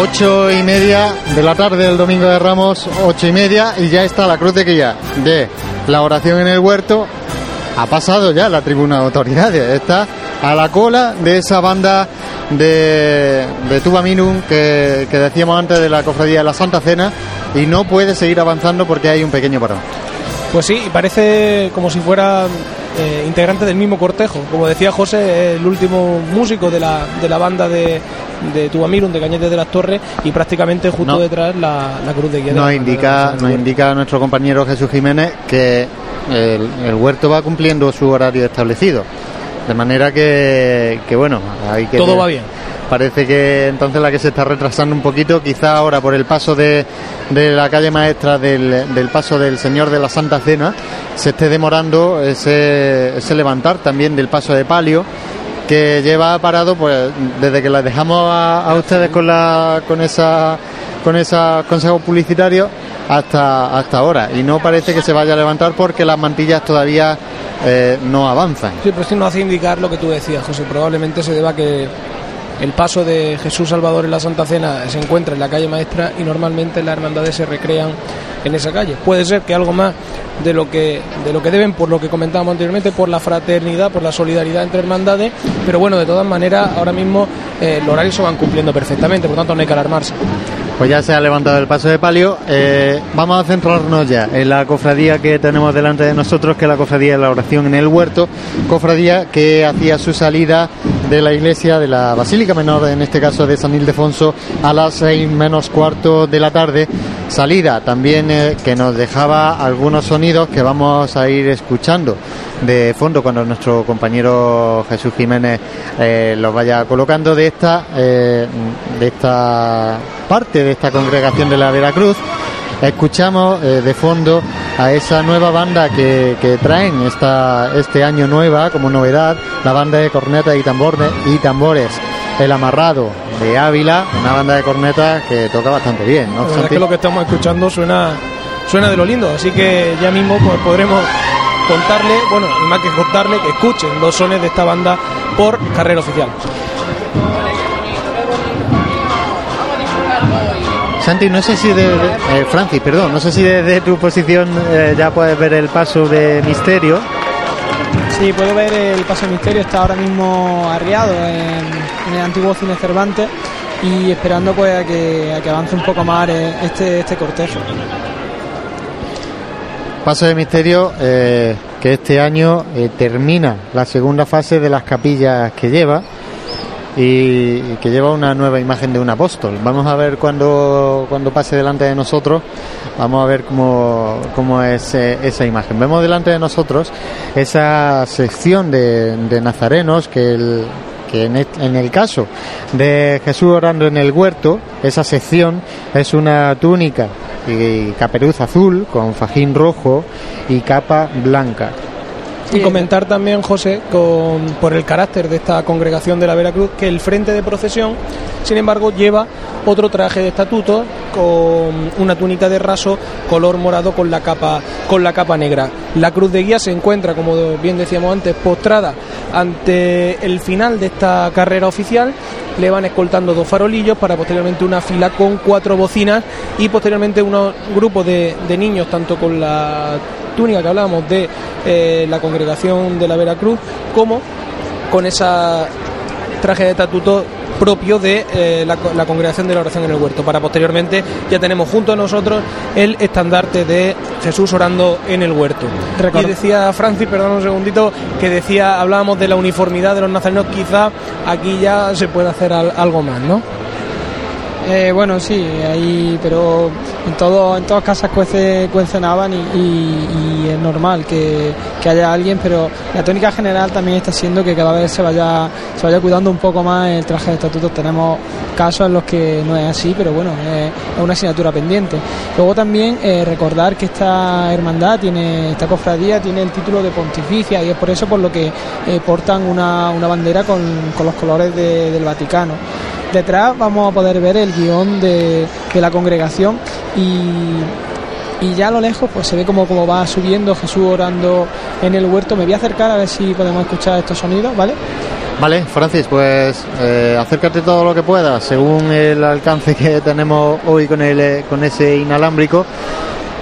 ocho y media de la tarde del domingo de Ramos, ocho y media, y ya está la cruz de ya de la oración en el huerto. Ha pasado ya la tribuna de autoridades, está a la cola de esa banda de, de Tuba Minum que, que decíamos antes de la cofradía de la Santa Cena y no puede seguir avanzando porque hay un pequeño parón. Pues sí, parece como si fuera eh, integrante del mismo cortejo. Como decía José, el último músico de la, de la banda de, de Tubamirum, de Cañete de las Torres, y prácticamente justo No. detrás la, la cruz de guía. Nos indica, nos indica nuestro compañero Jesús Jiménez que el, el huerto va cumpliendo su horario establecido. De manera que, que bueno, hay que... Todo va bien. Parece que entonces la que se está retrasando un poquito, quizá ahora por el paso de, de la calle maestra del, del paso del Señor de la Santa Cena, se esté demorando ese, ese levantar también del paso de palio que lleva parado pues desde que la dejamos a, ustedes con la con esa con esos consejos publicitarios hasta hasta ahora y no parece que se vaya a levantar porque las mantillas todavía eh, no avanzan. Sí, pero esto nos hace indicar lo que tú decías, José. Probablemente se deba que el paso de Jesús Salvador en la Santa Cena se encuentra en la calle maestra y normalmente las hermandades se recrean en esa calle. Puede ser que algo más de lo que de lo que deben, por lo que comentábamos anteriormente, por la fraternidad, por la solidaridad entre hermandades, pero bueno, de todas maneras, ahora mismo eh, los horarios se van cumpliendo perfectamente, por tanto no hay que alarmarse. Pues ya se ha levantado el paso de palio. Eh, vamos a centrarnos ya en la cofradía que tenemos delante de nosotros, que es la cofradía de la oración en el huerto. Cofradía que hacía su salida de la iglesia de la Basílica Menor, en este caso de San Ildefonso, a las seis menos cuarto de la tarde. Salida también eh, que nos dejaba algunos sonidos que vamos a ir escuchando de fondo cuando nuestro compañero Jesús Jiménez eh, los vaya colocando de esta eh, de esta parte de esta congregación de la Veracruz escuchamos eh, de fondo a esa nueva banda que, que traen esta, este año nueva como novedad la banda de cornetas y tambores y tambores el amarrado de Ávila una banda de cornetas que toca bastante bien ¿no, La verdad es que lo que estamos escuchando suena, suena de lo lindo, así que ya mismo pues, podremos contarle, bueno, y más que contarle, que escuchen los sones de esta banda por carrera oficial. Santi, no sé si de, de- eh, Francis, perdón, no sé si desde tu posición eh, ya puedes ver el paso de Misterio. Sí, puedo ver el Paso del Misterio, está ahora mismo arriado en, en el antiguo Cine Cervantes y esperando pues a que, a que avance un poco más eh, este, este cortejo. Paso de Misterio eh, que este año eh, termina la segunda fase de las capillas que lleva y, que lleva una nueva imagen de un apóstol. Vamos a ver cuando, cuando pase delante de nosotros, vamos a ver cómo, cómo es eh, esa imagen. Vemos delante de nosotros esa sección de, de nazarenos que el, que en el caso de Jesús orando en el huerto, esa sección es una túnica y caperuz azul con fajín rojo y capa blanca. Y comentar también, José, con, por el carácter de esta congregación de la Veracruz, que el frente de procesión, sin embargo, lleva otro traje de estatuto con una túnica de raso color morado con la capa con la capa negra. La cruz de guía se encuentra, como bien decíamos antes, postrada ante el final de esta carrera oficial. Le van escoltando dos farolillos para posteriormente una fila con cuatro bocinas y posteriormente unos grupos de, de niños, tanto con la túnica que hablábamos de eh, la congregación de la Veracruz, como con esa traje de estatuto propio de eh, la, co- la congregación de la oración en el huerto. Para posteriormente ya tenemos junto a nosotros el estandarte de Jesús orando en el huerto. Record- Y decía Francis, perdón un segundito, que decía, hablábamos de la uniformidad de los nazarenos, quizá aquí ya se puede hacer al- algo más, ¿no? Eh, bueno, sí, ahí, pero en todo, en todas casas cuece, y, es normal que, haya alguien, pero la tónica general también está siendo que cada vez se vaya, se vaya cuidando un poco más el traje de estatutos. Tenemos casos en los que no es así, pero bueno, es una asignatura pendiente. Luego también eh, recordar que esta hermandad tiene, esta cofradía tiene el título de pontificia y es por eso por lo que eh, portan una, una bandera con, con los colores de- del Vaticano. Detrás vamos a poder ver el guion de, la congregación y, ya a lo lejos pues se ve como, como va subiendo Jesús orando en el huerto. Me voy a acercar a ver si podemos escuchar estos sonidos, ¿vale? Vale, Francis, pues eh, acércate todo lo que puedas, según el alcance que tenemos hoy con, el, eh, con ese inalámbrico.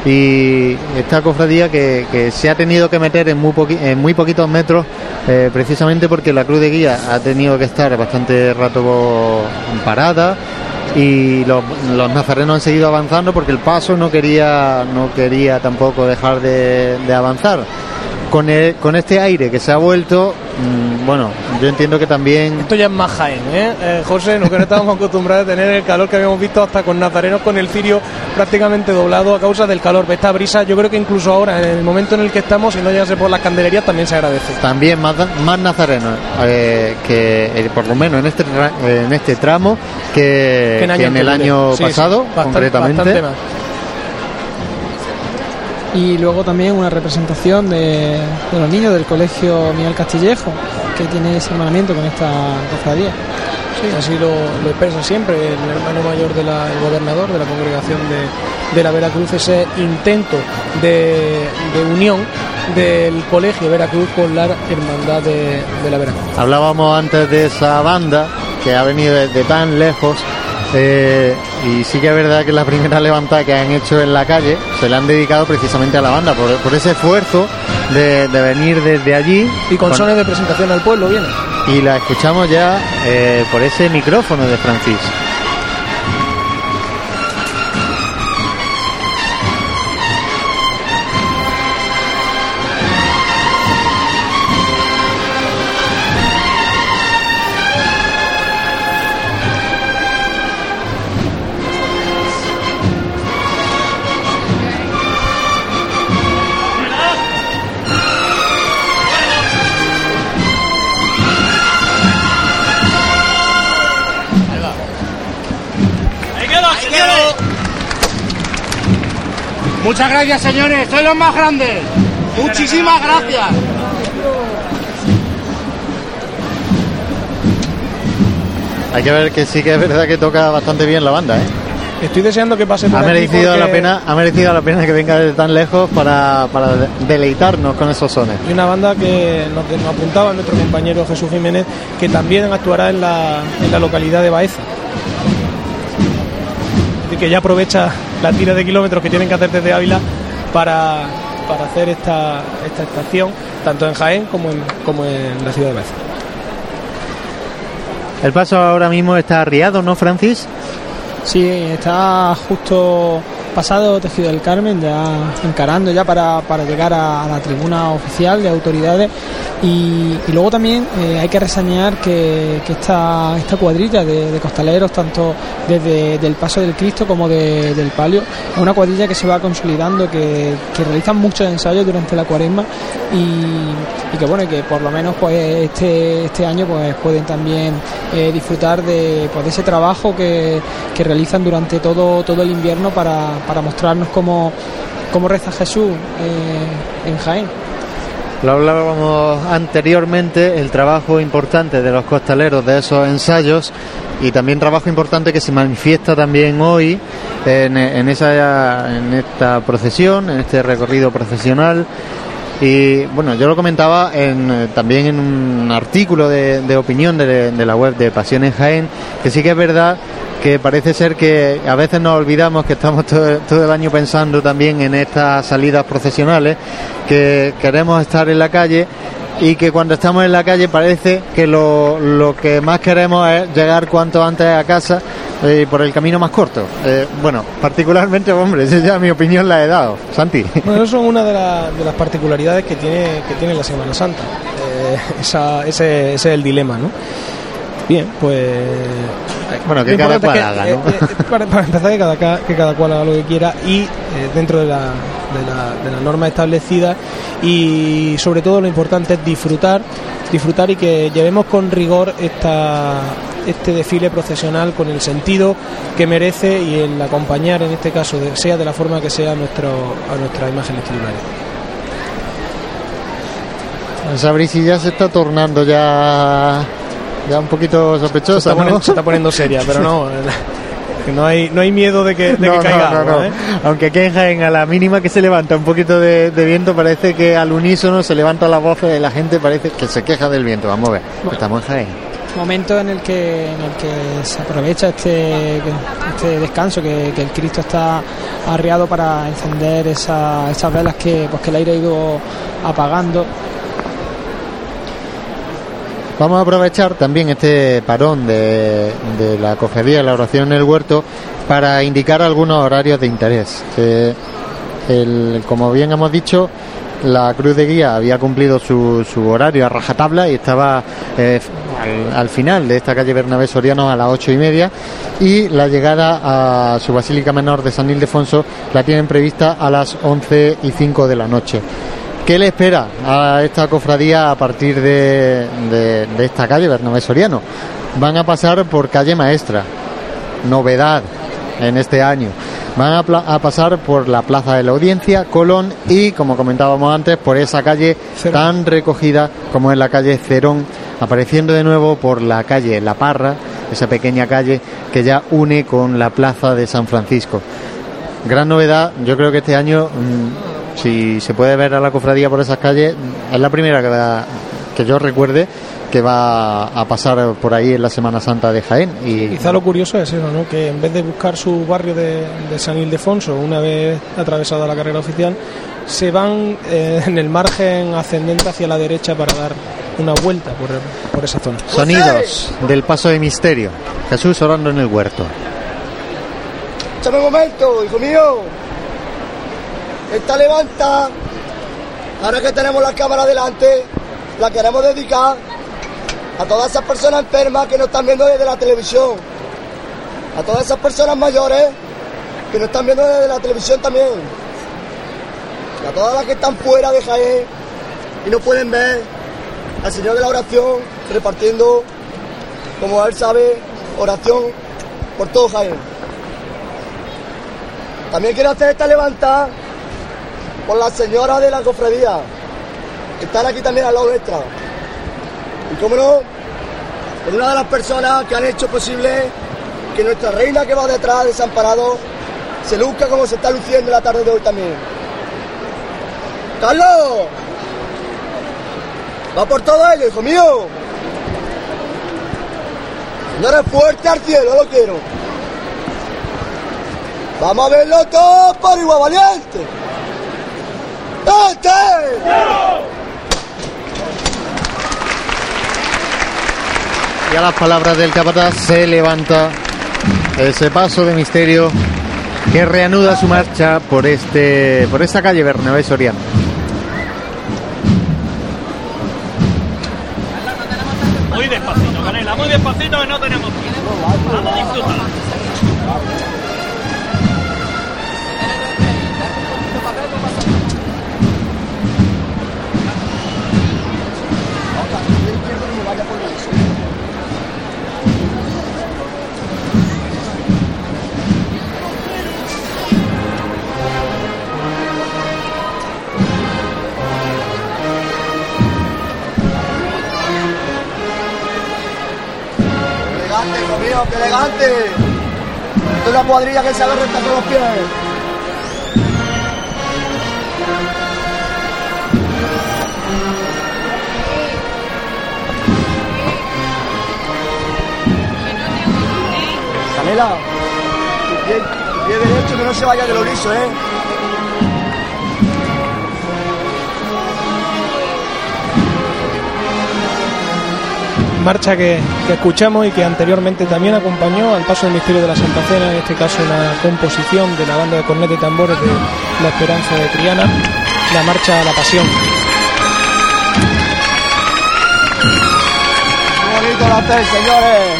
Y esta cofradía que, se ha tenido que meter en muy, poquitos metros, eh, precisamente porque la cruz de guía ha tenido que estar bastante rato parada y los, los nazarenos han seguido avanzando porque el paso no quería, no quería tampoco dejar de, de avanzar. Con, el- con este aire que se ha vuelto, mm, bueno, yo entiendo que también Esto ya es más Jaén, ¿eh? Eh, José, no que no estábamos acostumbrados a tener el calor que habíamos visto hasta con nazarenos con el cirio prácticamente doblado a causa del calor. Esta brisa, yo creo que incluso ahora, en el momento en el que estamos, si no llegase por las candelerías, también se agradece. también más, más nazarenos eh, que eh, por lo menos en este en este tramo que, Que en que en el año Sí, sí, pasado bastante- concretamente bastante más. Y luego también una representación de, de los niños del colegio Miguel Castillejo, que tiene ese hermanamiento con esta cofradía. Sí, así lo, lo expresa siempre el hermano mayor del gobernador de la congregación de, de la Veracruz, ese intento de, de unión del colegio Veracruz con la hermandad de, de la Veracruz. hablábamos antes de esa banda que ha venido desde tan lejos eh, y sí que es verdad que la primera levantada que han hecho en la calle se la han dedicado precisamente a la banda por, por ese esfuerzo de, de venir desde allí Y con Con- sones de presentación al pueblo viene. y la escuchamos ya eh, por ese micrófono de Francis. Muchas gracias, señores. Sois los más grandes. Muchísimas gracias. Hay que ver que sí que es verdad que toca bastante bien la banda, ¿eh? Estoy deseando que pase por Ha aquí merecido porque- la pena, ha merecido la pena que venga desde tan lejos para, para de- deleitarnos con esos sones. Y una banda que nos, nos apuntaba nuestro compañero Jesús Jiménez, que también actuará en la, en la localidad de Baeza. Que ya aprovecha la tira de kilómetros que tienen que hacer desde Ávila para, para hacer esta, esta estación, tanto en Jaén como en, como en la ciudad de Baeza. El paso ahora mismo está arriado, ¿no, Francis? Sí, está justo pasado Tejido del Carmen, ya encarando ya para, para llegar a, la tribuna oficial de autoridades. Y, luego también eh, hay que reseñar que, que esta, esta cuadrilla de, costaleros, tanto desde del Paso del Cristo como de- del Palio, es una cuadrilla que se va consolidando, que, realizan muchos ensayos durante la cuaresma y, que bueno, que por lo menos pues este, este año pues pueden también eh, disfrutar de, pues, de ese trabajo que, que realizan durante todo, todo el invierno para, para mostrarnos cómo, cómo reza Jesús eh, en Jaén. Lo hablábamos anteriormente, el trabajo importante de los costaleros de esos ensayos y también trabajo importante que se manifiesta también hoy en, en esa, en esta procesión, en este recorrido procesional. Y bueno, yo lo comentaba en, también en un artículo de, de opinión de, de la web de Pasiones Jaén, que sí que es verdad que parece ser que a veces nos olvidamos que estamos todo, el año pensando también en estas salidas procesionales, que queremos estar en la calle y que cuando estamos en la calle parece que lo, lo que más queremos es llegar cuanto antes a casa eh, por el camino más corto. Eh, bueno, particularmente, hombre, esa ya mi opinión la he dado. Santi. Bueno, eso es una de, la- de las particularidades que tiene, que tiene la Semana Santa. Eh, esa- ese, ese es el dilema, ¿no? Bien, pues. Bueno, que cada cual haga, ¿no? eh, eh, para, para empezar, que cada, ca- que cada cual haga lo que quiera y eh, dentro de la, de, la, de la norma establecida. Y sobre todo, lo importante es disfrutar, disfrutar y que llevemos con rigor esta, este desfile procesional con el sentido que merece y el acompañar, en este caso, sea de la forma que sea, a, nuestro, a nuestras imágenes titulares. Esa brisilla se está tornando ya, ya un poquito se sospechosa, está, ¿no? poniendo, se está poniendo seria, pero no. Que no hay, no hay miedo de que, de No, que no, caiga no, agua, no. ¿eh? Aunque aquí en Jaén, a la mínima que se levanta un poquito de, de viento, parece que al unísono se levanta la voz de la gente, parece que se queja del viento. Vamos a ver, estamos en Jaén. momento en el que en el que se aprovecha este este descanso que, que el Cristo está arriado para encender esa- esas velas que pues que el aire ha ido apagando Vamos a aprovechar también este parón de, la cofradía de la oración en el huerto para indicar algunos horarios de interés. Como bien hemos dicho, la Cruz de Guía había cumplido su, su horario a rajatabla y estaba eh, al, al final de esta calle Bernabé Soriano a las ocho y media y la llegada a su Basílica Menor de San Ildefonso la tienen prevista a las once y cinco de la noche. ¿Qué le espera a esta cofradía a partir de, de- de esta calle, Bernabé Soriano? Van a pasar por calle Maestra, novedad en este año. Van a, pasar por la Plaza de la Audiencia, Colón y, como comentábamos antes, por esa calle Cerón. tan recogida como es la calle Cerón, apareciendo de nuevo por la calle La Parra, esa pequeña calle que ya une con la Plaza de San Francisco. Gran novedad, yo creo que este año, mm, si se puede ver a la cofradía por esas calles, es la primera que, va- que yo recuerde que va a pasar por ahí en la Semana Santa de Jaén. Y Quizá lo curioso es eso, ¿no? Que en vez de buscar su barrio de, de San Ildefonso una vez atravesada la carrera oficial, se van eh, en el margen ascendente hacia la derecha para dar una vuelta por, por esa zona. sonidos del paso de misterio. Jesús orando en el huerto. Un momento, hijo mío. Esta levanta. Ahora que tenemos la cámara delante, la queremos dedicar a todas esas personas enfermas que nos están viendo desde la televisión. A todas esas personas mayores que nos están viendo desde la televisión también. A todas las que están fuera de Jaén y no pueden ver al Señor de la oración repartiendo, como él sabe, oración por todo Jaén. También quiero hacer esta levantada por las señoras de la cofradía, que están aquí también al lado nuestra. Y cómo no, por una de las personas que han hecho posible que nuestra reina que va detrás desamparado se luzca como se está luciendo en la tarde de hoy también. ¡Carlos! Va por todo ello, hijo mío. Señores, fuerte al cielo, lo quiero. Vamos a verlo todo por igual valiente. ¡Este! Y a las palabras del capataz se levanta ese paso de misterio que reanuda su marcha por este por esta calle Bernabé Soriano. Muy despacito, Canela, muy despacito que no tenemos tiempo. Vamos a disfrutar. Qué elegante. Es una cuadrilla que se agarra recta con los pies. Canela, tu pie, tu pie derecho que no se vaya de lo liso, ¿eh? Marcha que, escuchamos y que anteriormente también acompañó al paso del misterio de la Santa Cena, en este caso una composición de la banda de cornet y tambores de La Esperanza de Triana, la marcha a la Pasión. Qué bonito lo hacéis, señores.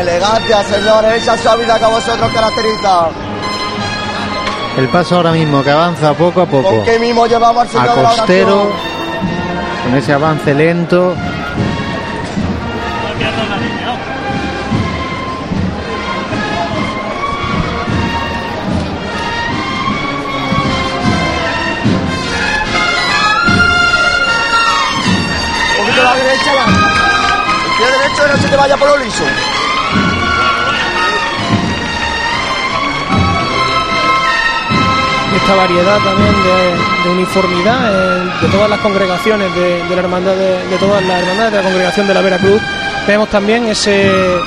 Elegancia, señores, esa suavidad que a vosotros caracteriza. El paso ahora mismo que avanza poco a poco. ¿Con qué mismo llevamos al señor A costero, con ese avance lento. Derecho no se te vaya por lo liso. Esta variedad también de, uniformidad eh, de todas las congregaciones de, la hermandad de, todas las hermandades de la congregación de la Veracruz vemos también ese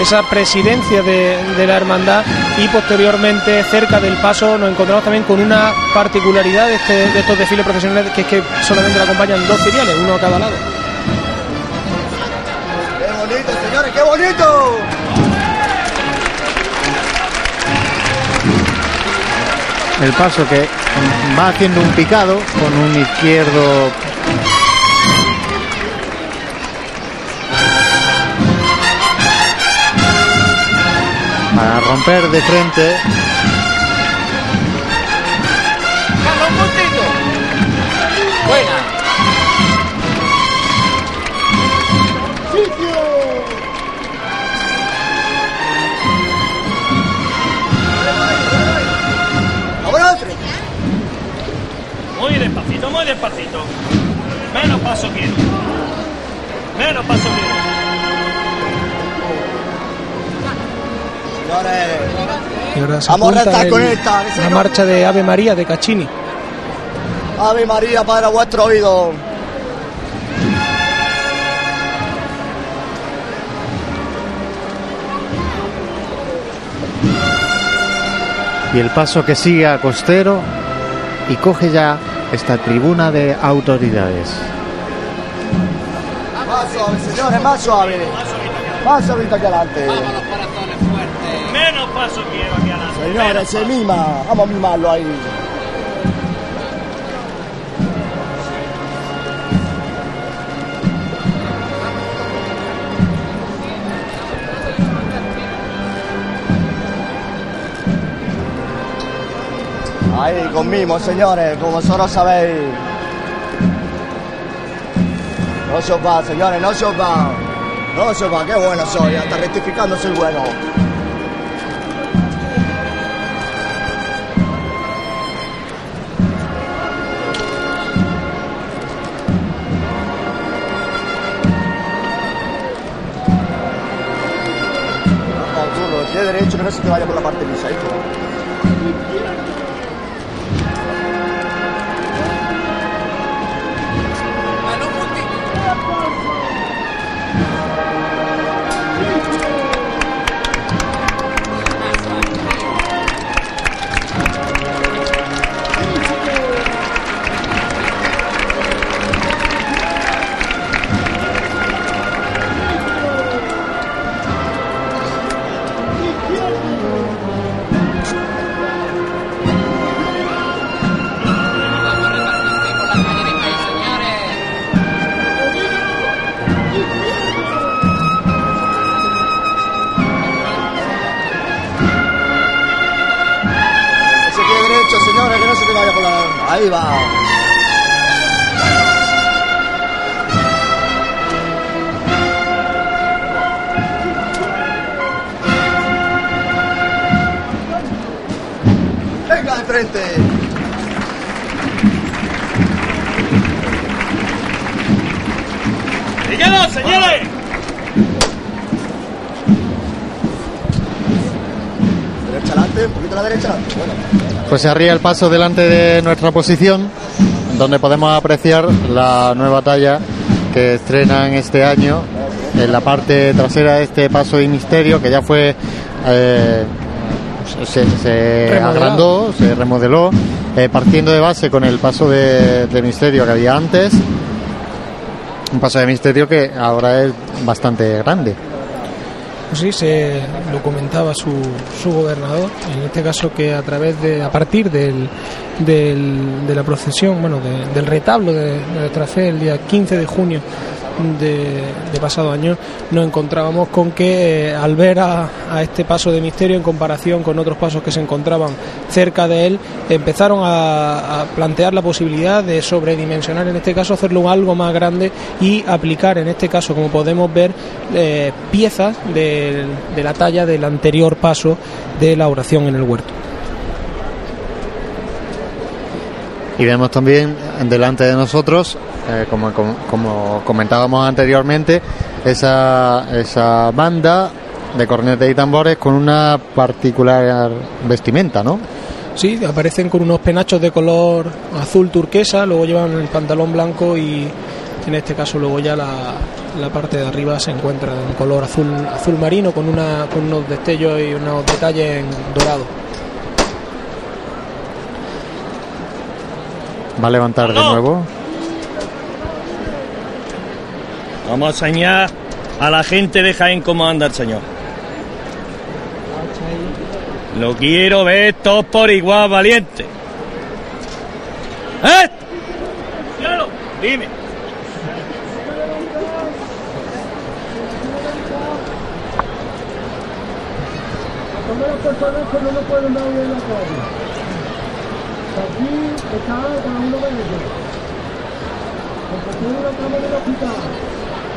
esa presidencia de, la hermandad y posteriormente cerca del paso nos encontramos también con una particularidad de, este- estos desfiles profesionales que es que solamente le acompañan dos ciriales, uno a cada lado. ¡Qué bonito, señores! ¡Qué bonito! El paso que va haciendo un picado con un izquierdo. Para romper de frente. Buena. Menos paso quiero. Menos paso quiero. Y ahora se el- con esta, señor. marcha de Ave María de Caccini. Ave María para vuestro oído. Y el paso que sigue a costero y coge ya esta tribuna de autoridades. Más suave, señores, más suave. Más suavito aquí adelante. Menos paso quiero aquí adelante. Señores, se mima. Vamos a mimarlo ahí. Ahí, con mimo, señores, como vosotros sabéis. No se os va, señores, no se os va. No se os va, qué bueno soy, hasta rectificando soy bueno. Pie derecho, que no se te vaya por la parte lisa, hijo. La... Ahí va. Venga de frente. ¡Síguenos, señores! Derecha adelante, un poquito a la derecha. Bueno. Pues se arría el paso delante de nuestra posición, donde podemos apreciar la nueva talla que estrenan este año en la parte trasera de este paso de misterio, que ya fue. eh, se, agrandó, se remodeló, eh, partiendo de base con el paso de, de misterio que había antes. Un paso de misterio que ahora es bastante grande. Sí, se lo comentaba su, su gobernador, en este caso que a través de, a partir del, del- de la procesión, bueno, de- del retablo de, de nuestra fe el día 15 de junio de, pasado año, nos encontrábamos con que eh, al ver a, este paso de misterio en comparación con otros pasos que se encontraban cerca de él, empezaron a, a plantear la posibilidad de sobredimensionar, en este caso hacerlo algo más grande y aplicar, en este caso, como podemos ver, eh, piezas de, de la talla del anterior paso de la oración en el huerto. Y vemos también delante de nosotros, eh, como, como, como comentábamos anteriormente, esa, esa banda de cornetes y tambores con una particular vestimenta, ¿no? Sí, aparecen con unos penachos de color azul turquesa, luego llevan el pantalón blanco y en este caso luego ya la, la parte de arriba se encuentra en color azul azul marino con una con unos destellos y unos detalles en dorado. Va a levantar de nuevo. Vamos a enseñar a la gente de Jaén cómo anda el señor. Lo quiero ver todos por igual, valiente. ¿Eh? Claro, dime.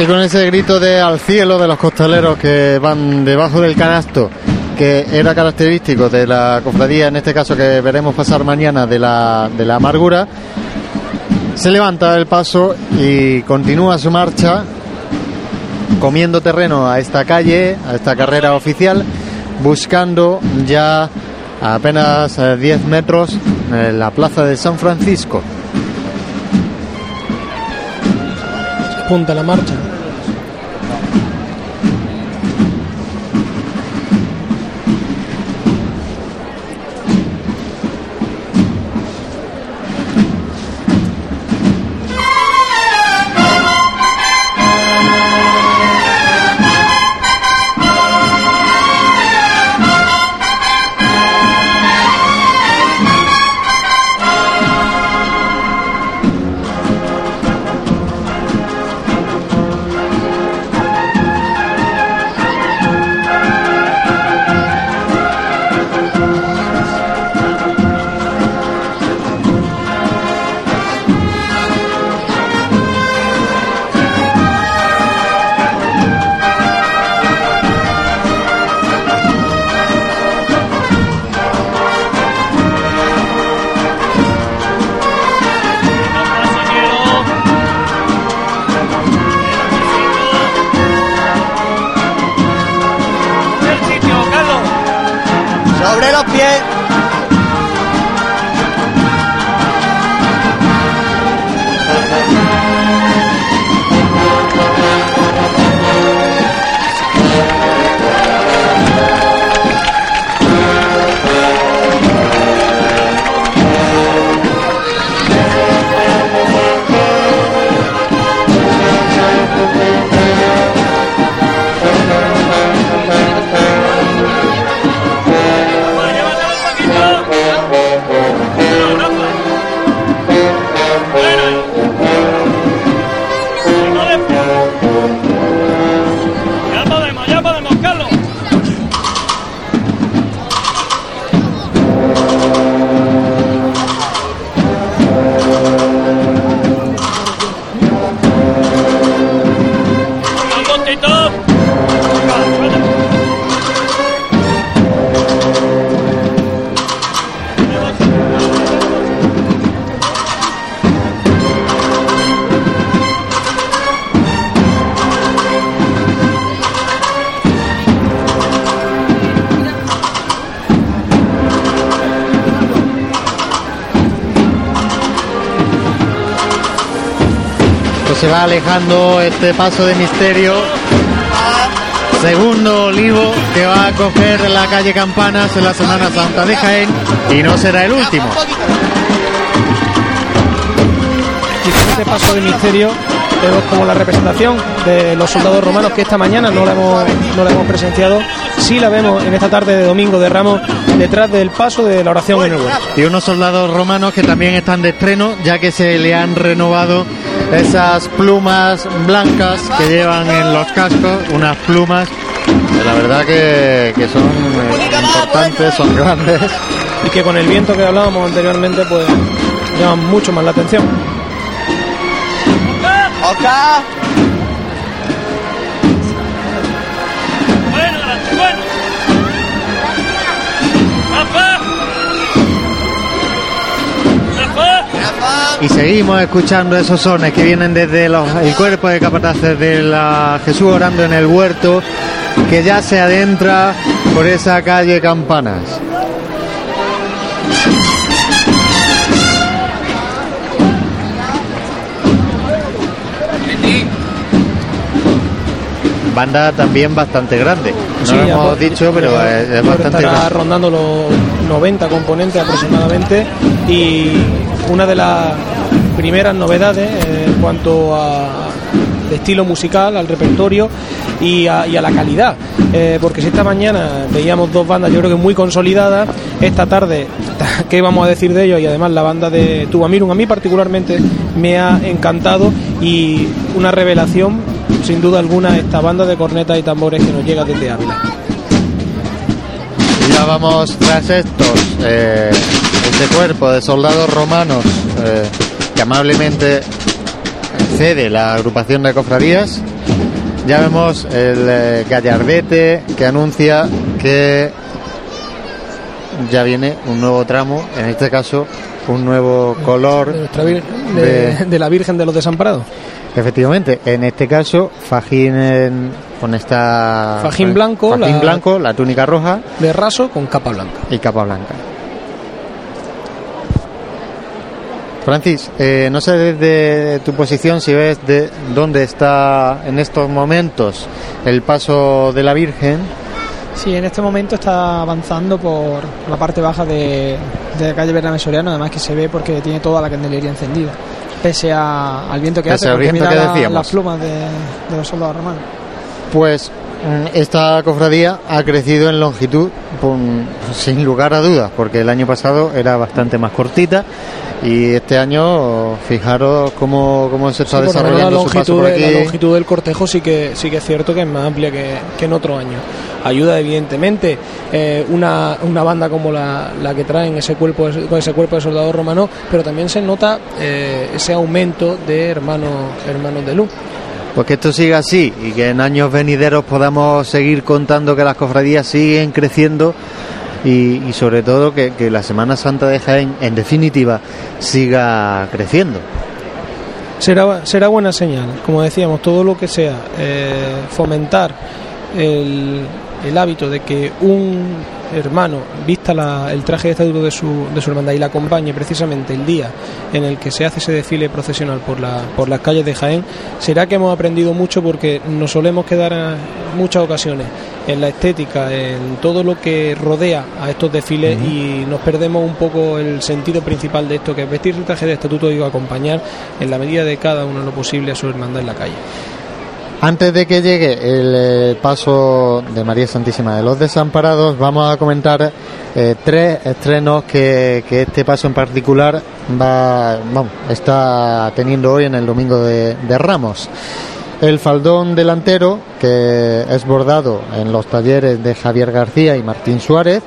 Y con ese grito de al cielo de los costaleros que van debajo del canasto, que era característico de la cofradía, en este caso que veremos pasar mañana de la, de la amargura, se levanta el paso y continúa su marcha comiendo terreno a esta calle, a esta carrera oficial, buscando ya a apenas eh, 10 metros eh, la plaza de San Francisco. Se apunta la marcha. Va alejando este paso de misterio segundo olivo que va a coger la calle Campanas en la Semana Santa de Jaén y no será el último. Este paso de misterio vemos como la representación de los soldados romanos que esta mañana no la hemos, no la hemos presenciado, sí la vemos en esta tarde de domingo de Ramos detrás del paso de la oración en el huerto. Y unos soldados romanos que también están de estreno, ya que se le han renovado esas plumas blancas que llevan en los cascos, unas plumas que la verdad que, que son eh, importantes, son grandes. Y que con el viento que hablábamos anteriormente, pues llaman mucho más la atención. ¡Oca! Y seguimos escuchando esos sones que vienen desde los- el cuerpo de capataces de la Jesús orando en el huerto, que ya se adentra por esa calle Campanas. Banda también bastante grande. No Sí, lo hemos por- dicho, pero ya es, bastante grande. rondando los 90 componentes aproximadamente y una de las primeras novedades eh, en cuanto a estilo musical, al repertorio y a, la calidad. Eh, porque si esta mañana veíamos dos bandas, yo creo que muy consolidadas, esta tarde, ¿qué vamos a decir de ellos? Y además la banda de Tubamirum, a mí particularmente me ha encantado y una revelación, sin duda alguna, esta banda de cornetas y tambores que nos llega desde Ávila. Ya vamos tras estos, eh, este cuerpo de soldados romanos eh, que amablemente cede la agrupación de cofradías. Ya vemos el eh, gallardete que anuncia que ya viene un nuevo tramo, en este caso un nuevo color. de- de- de la Virgen de los Desamparados. Efectivamente, en este caso fajín en- con esta Fajín blanco, fajín la- blanco, la túnica roja De raso con capa blanca. y capa blanca. Francis, eh, no sé desde tu posición si ves de dónde está en estos momentos el paso de la Virgen. Sí, en este momento está avanzando por la parte baja de, de la calle Bernabé Soriano, además que se ve porque tiene toda la candelería encendida, pese a- al viento que Pese hace, porque mira que la- las plumas de, de los soldados romanos. Pues esta cofradía ha crecido en longitud sin lugar a dudas, porque el año pasado era bastante más cortita y este año fijaros cómo, cómo se está Sí, la desarrollando su paso longitud, por aquí. la longitud del cortejo sí que sí que es cierto que es más amplia que, que en otro año. Ayuda evidentemente eh, una, una banda como la, la que traen ese cuerpo de- con ese cuerpo de soldados romanos, pero también se nota eh, ese aumento de hermanos hermanos de luz. Pues que esto siga así y que en años venideros podamos seguir contando que las cofradías siguen creciendo y, sobre todo que, que la Semana Santa de Jaén, en definitiva, siga creciendo. Será, será buena señal, como decíamos, todo lo que sea eh, fomentar el, el hábito de que un hermano vista la- el traje de estatuto de su, de su hermandad y la acompañe precisamente el día en el que se hace ese desfile procesional por, la, por las calles de Jaén, será que hemos aprendido mucho porque nos solemos quedar en muchas ocasiones en la estética, en todo lo que rodea a estos desfiles y nos perdemos un poco el sentido principal de esto, que es vestir el traje de estatuto y acompañar en la medida de cada uno lo posible a su hermandad en la calle. Antes de que llegue el eh, paso de María Santísima de los Desamparados, vamos a comentar eh, tres estrenos que, que este paso en particular va, está teniendo hoy en el domingo de, de Ramos. El faldón delantero, que es bordado en los talleres de Javier García y Martín Suárez.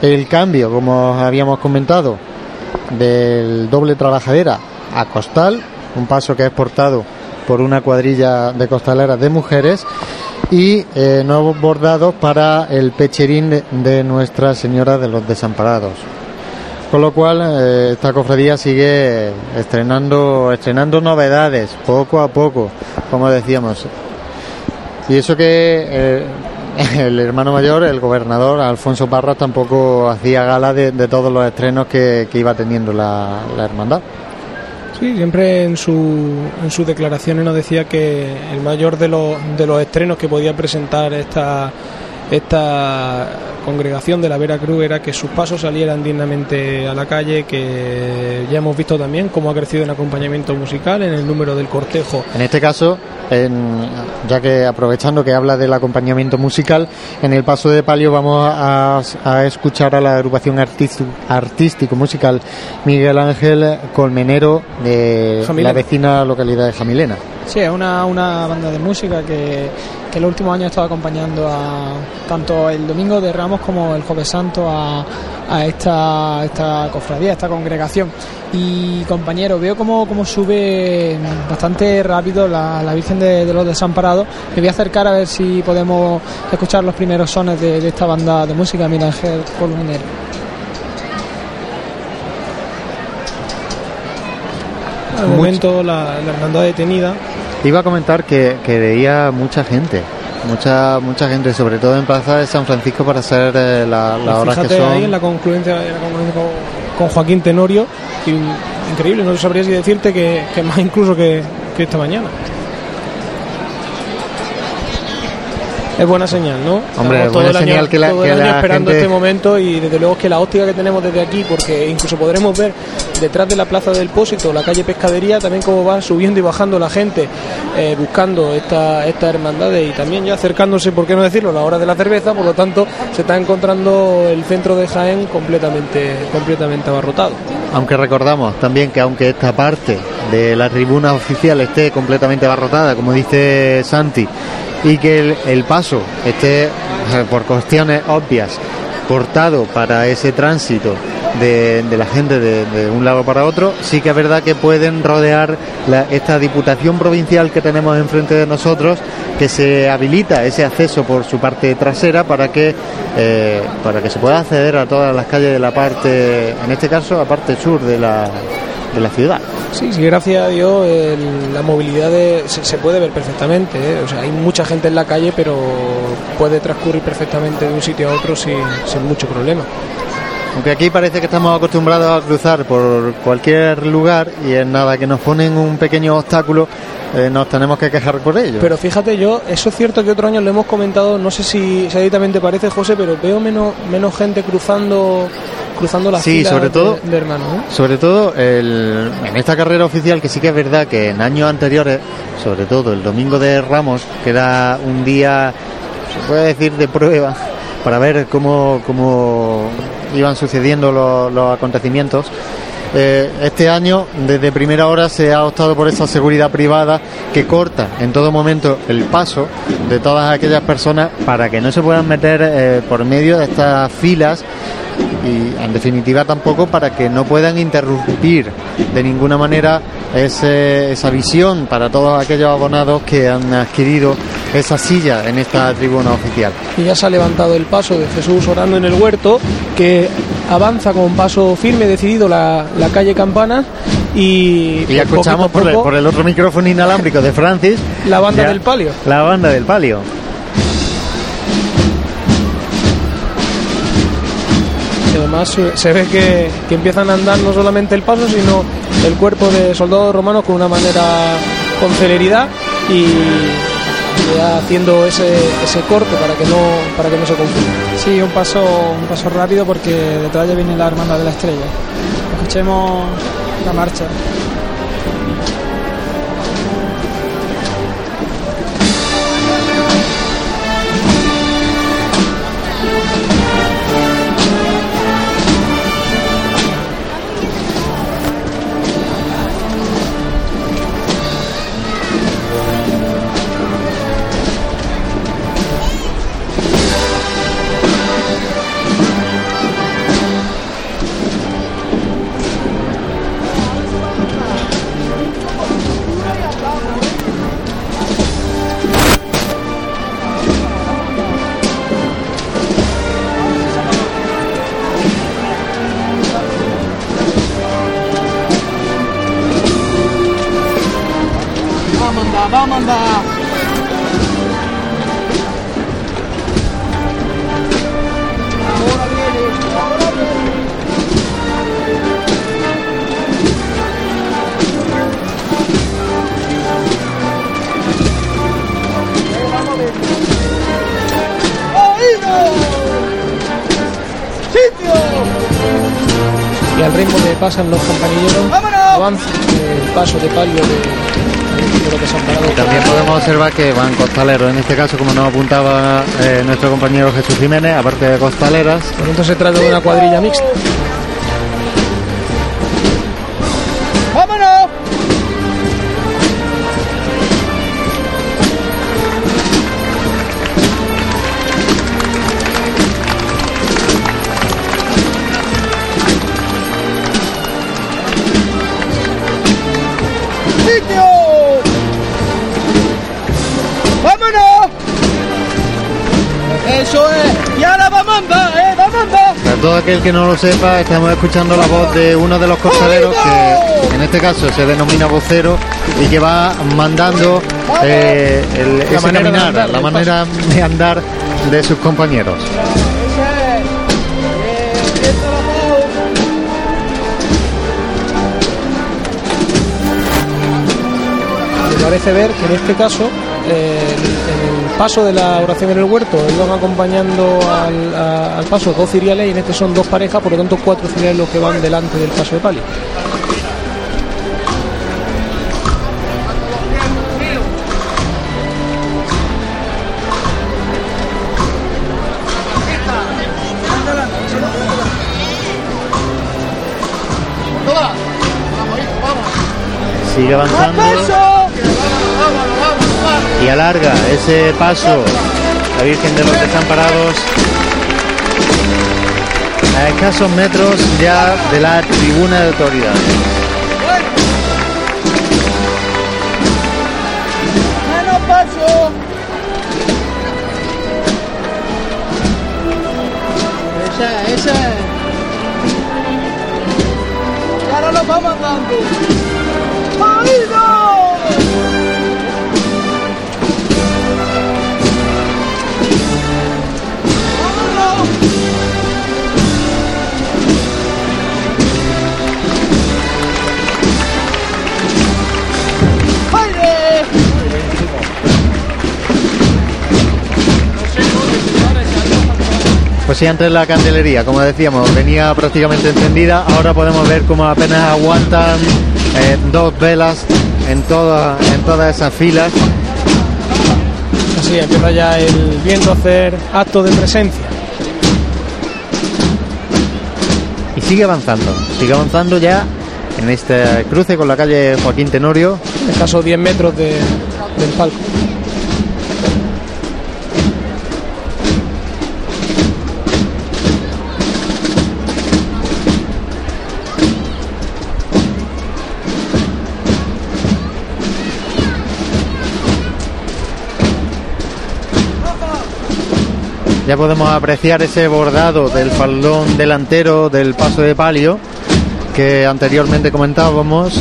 El cambio, como habíamos comentado, del doble trabajadera a costal, un paso que es portado por una cuadrilla de costaleras de mujeres y eh, nuevos bordados para el pecherín de, Nuestra Señora de los Desamparados. Con lo cual eh, esta cofradía sigue estrenando estrenando novedades poco a poco, como decíamos. Y eso que eh, el hermano mayor, el gobernador Alfonso Parras, tampoco hacía gala de, todos los estrenos que, iba teniendo la hermandad. Sí, siempre en, su, en sus declaraciones nos decía que el mayor de los, de los estrenos que podía presentar esta, esta congregación de la Vera Cruz era que sus pasos salieran dignamente a la calle, que ya hemos visto también cómo ha crecido en acompañamiento musical, en el número del cortejo. En este caso, en- ya que aprovechando que habla del acompañamiento musical, en el paso de palio vamos a, a escuchar a la agrupación artístico, artístico musical Miguel Ángel Colmenero de Jamilena. la vecina localidad de Jamilena. Sí, es una, una banda de música que, que en los últimos años ha estado acompañando a tanto el Domingo de Ramos como el Jueves Santo a, esta, esta cofradía, a esta congregación. Y compañero, veo cómo, cómo sube bastante rápido la, la Virgen de, los Desamparados. Me voy a acercar a ver si podemos escuchar los primeros sones de, esta banda de música, Miguel Ángel Colmenero. Al momento la, la hermandad detenida Iba a comentar que, que veía mucha gente, mucha mucha gente, sobre todo en Plaza de San Francisco para hacer eh, la- las horas que son. ahí en la concluencia, en la concluencia con, con Joaquín Tenorio, increíble, no sabría si decirte que, que más incluso que, que esta mañana. Es buena señal, ¿no? Hombre, Estamos es buena señal que la- todo que el año la esperando gente- este momento y desde luego que la óptica que tenemos desde aquí, porque incluso podremos ver detrás de la Plaza del Pósito, la calle Pescadería, también cómo va subiendo y bajando la gente eh, buscando esta, estas hermandades y también ya acercándose, por qué no decirlo, la hora de la cerveza, por lo tanto se está encontrando el centro de Jaén completamente, completamente abarrotado. Aunque recordamos también que aunque esta parte de la tribuna oficial esté completamente abarrotada, como dice Santi, y que el, paso esté, por cuestiones obvias, cortado para ese tránsito de, de la gente de, un lado para otro, sí que es verdad que pueden rodear esta diputación provincial que tenemos enfrente de nosotros, que se habilita ese acceso por su parte trasera para que eh, para que se pueda acceder a todas las calles de la parte, en este caso, la parte sur de la, de la ciudad. Sí, sí, gracias a Dios el- la movilidad de- se, se puede ver perfectamente. ¿eh? O sea, hay mucha gente en la calle, pero puede transcurrir perfectamente de un sitio a otro sin, sin mucho problema. Aunque aquí parece que estamos acostumbrados a cruzar por cualquier lugar y es nada que nos ponen un pequeño obstáculo, eh, nos tenemos que quejar por ello. Pero fíjate yo, eso es cierto que otro año lo hemos comentado, no sé si, si a ti también te parece, José, pero veo menos, menos gente cruzando cruzando las Sí, sobre de- todo- de, hermanos. ¿eh? Sobre todo el- en esta carrera oficial, que sí que es verdad que en años anteriores, sobre todo el domingo de Ramos, que era un día, se puede decir, de prueba, para ver cómo, cómo iban sucediendo los, los acontecimientos. eh, este año, desde primera hora, se ha optado por esa seguridad privada que corta en todo momento el paso de todas aquellas personas para que no se puedan meter eh, por medio de estas filas y en definitiva tampoco para que no puedan interrumpir de ninguna manera ese- esa visión para todos aquellos abonados que han adquirido esa silla en esta tribuna oficial. Y ya se ha levantado el paso de Jesús orando en el huerto, que avanza con paso firme, decidido la, la calle Campana y, Y escuchamos por el, poco por el otro micrófono inalámbrico de Francis la banda ya- del palio. la banda del palio. Además se, se ve que, que empiezan a andar no solamente el paso, sino el cuerpo de soldados romanos con una manera con celeridad y haciendo ese, ese corte para que no para que no se confunda. Sí, un paso, un paso rápido porque detrás ya viene la hermandad de la estrella. Escuchemos la marcha. Y al ritmo que pasan los campanilleros, avanza el paso de palio de, y también podemos observar que van costaleros, en este caso, como nos apuntaba eh, nuestro compañero Jesús Jiménez, aparte de costaleras. Por entonces se trata de una cuadrilla mixta. Todo aquel que no lo sepa, estamos escuchando la voz de uno de los costaleros que en este caso se denomina vocero y que va mandando eh, el- ese manera de caminar, andar la manera de andar de sus compañeros. Me parece ver que en este caso eh, paso de la oración en el huerto iban acompañando al, a- al paso dos ciriales y en este son dos parejas, por lo tanto cuatro ciriales los que van delante del paso de palio. Sigue avanzando ¡Paso! Y alarga ese paso la Virgen de los Desamparados a escasos metros ya de la tribuna de autoridades. Ese. Y ahora nos vamos andando. Pues sí, antes la candelería, como decíamos, venía prácticamente encendida. Ahora podemos ver cómo apenas aguantan eh, dos velas en, toda, en todas esas filas. Así empieza ya el viento a hacer acto de presencia. Y sigue avanzando, sigue avanzando ya en este cruce con la calle Joaquín Tenorio. escasos 10 metros de- del palco. Ya podemos apreciar ese bordado del faldón delantero del paso de palio que anteriormente comentábamos.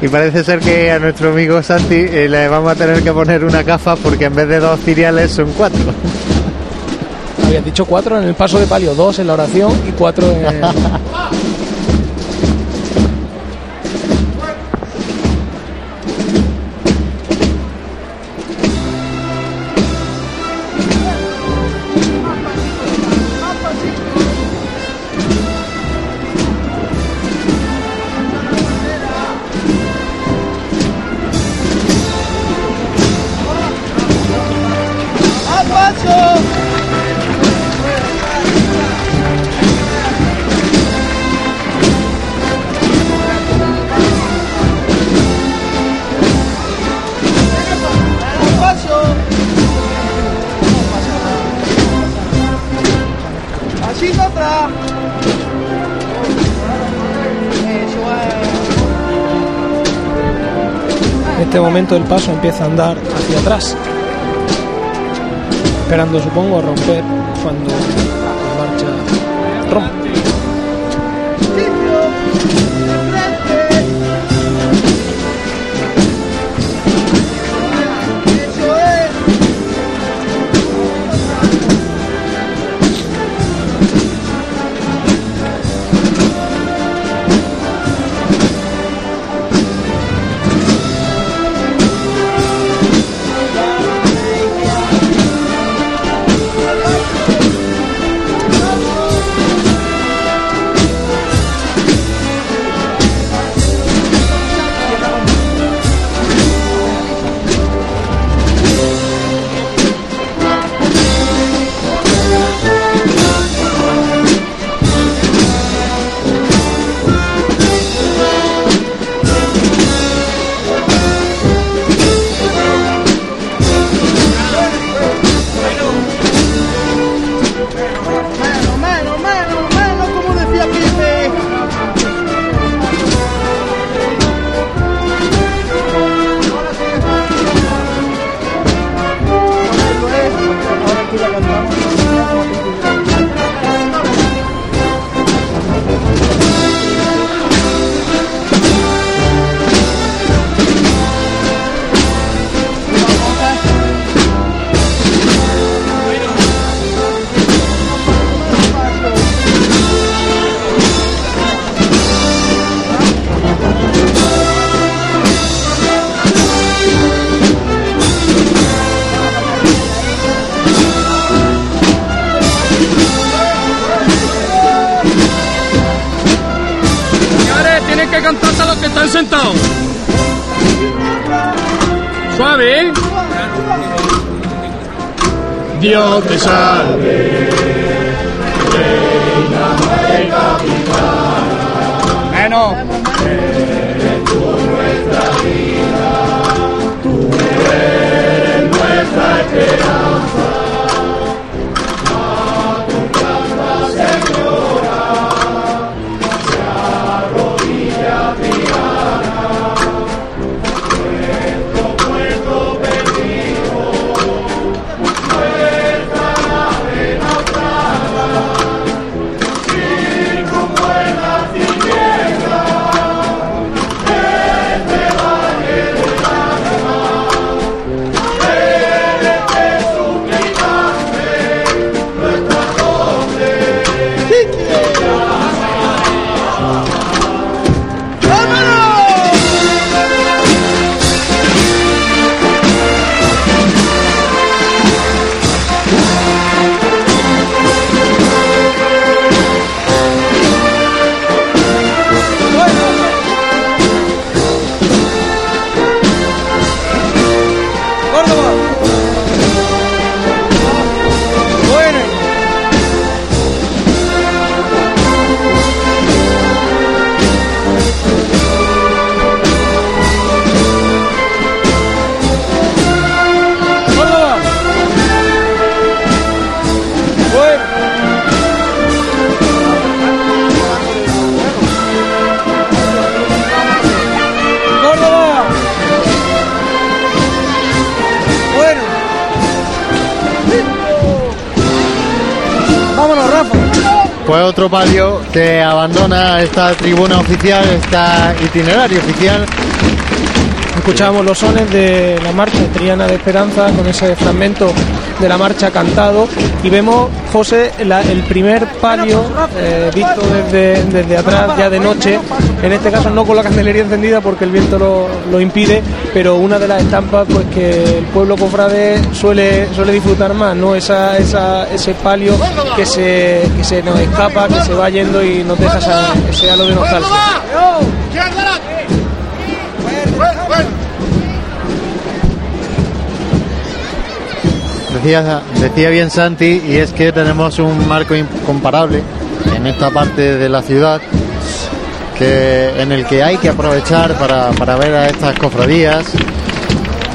Y parece ser que a nuestro amigo Santi eh, le vamos a tener que poner una gafa porque en vez de dos ciriales son cuatro. Habías dicho cuatro en el paso de palio, dos en la oración y cuatro en. momento el paso empieza a andar hacia atrás. Esperando, supongo, a romper cuando la marcha rompe. Palio que abandona esta tribuna oficial, esta itinerario oficial. Escuchábamos los sones de la marcha Triana de Esperanza con ese fragmento de la marcha cantado y vemos, José, el primer palio eh, visto desde, desde atrás ya de noche, en este caso no con la candelería encendida porque el viento lo, lo impide, pero una de las estampas pues que el pueblo cofrade suele, suele disfrutar más, ¿no? Esa, esa, ese palio que se, que se nos escapa, que se va yendo y nos deja esa- ese halo de nostalgia. Decía, decía bien Santi, y es que tenemos un marco incomparable en esta parte de la ciudad que, en el que hay que aprovechar para, para ver a estas cofradías.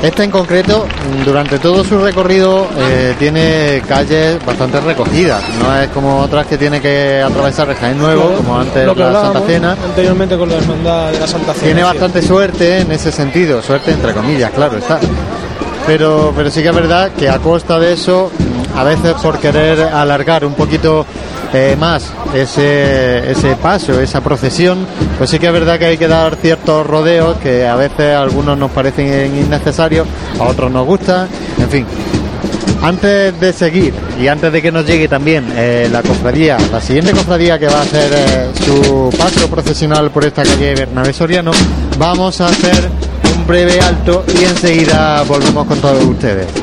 Esta en concreto, durante todo su recorrido, eh, tiene calles bastante recogidas. No es como otras que tiene que atravesar el Jaén Nuevo, Claro, como antes la Santa Cena. Anteriormente con la hermandad de la Santa Cena. Tiene sí. bastante suerte en ese sentido, suerte entre comillas, claro está. Pero, pero sí que es verdad que a costa de eso, a veces por querer alargar un poquito eh, más ese, ese paso, esa procesión, pues sí que es verdad que hay que dar ciertos rodeos que a veces algunos nos parecen innecesarios, a otros nos gustan, en fin. Antes de seguir y antes de que nos llegue también eh, la cofradía, la siguiente cofradía que va a hacer eh, su paso procesional por esta calle Bernabé Soriano, vamos a hacer un breve alto y enseguida volvemos con todos ustedes.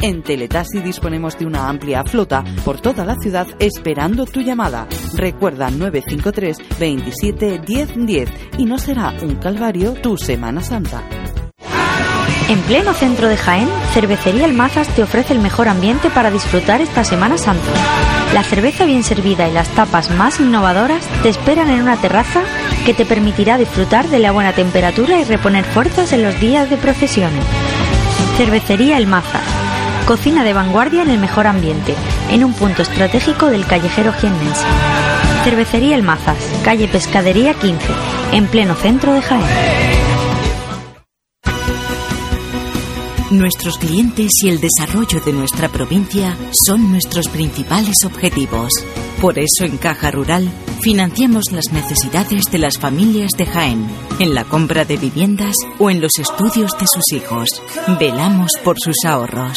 En Teletaxi disponemos de una amplia flota por toda la ciudad esperando tu llamada. Recuerda 953 27 10 10 y no será un calvario tu Semana Santa. En pleno centro de Jaén, Cervecería El Mazas te ofrece el mejor ambiente para disfrutar esta Semana Santa. La cerveza bien servida y las tapas más innovadoras te esperan en una terraza que te permitirá disfrutar de la buena temperatura y reponer fuerzas en los días de procesiones. Cervecería El Mazas. Cocina de vanguardia en el mejor ambiente, en un punto estratégico del callejero jiennense. Cervecería El Mazas, calle Pescadería 15, en pleno centro de Jaén. Nuestros clientes y el desarrollo de nuestra provincia son nuestros principales objetivos. Por eso en Caja Rural financiamos las necesidades de las familias de Jaén, en la compra de viviendas o en los estudios de sus hijos. Velamos por sus ahorros.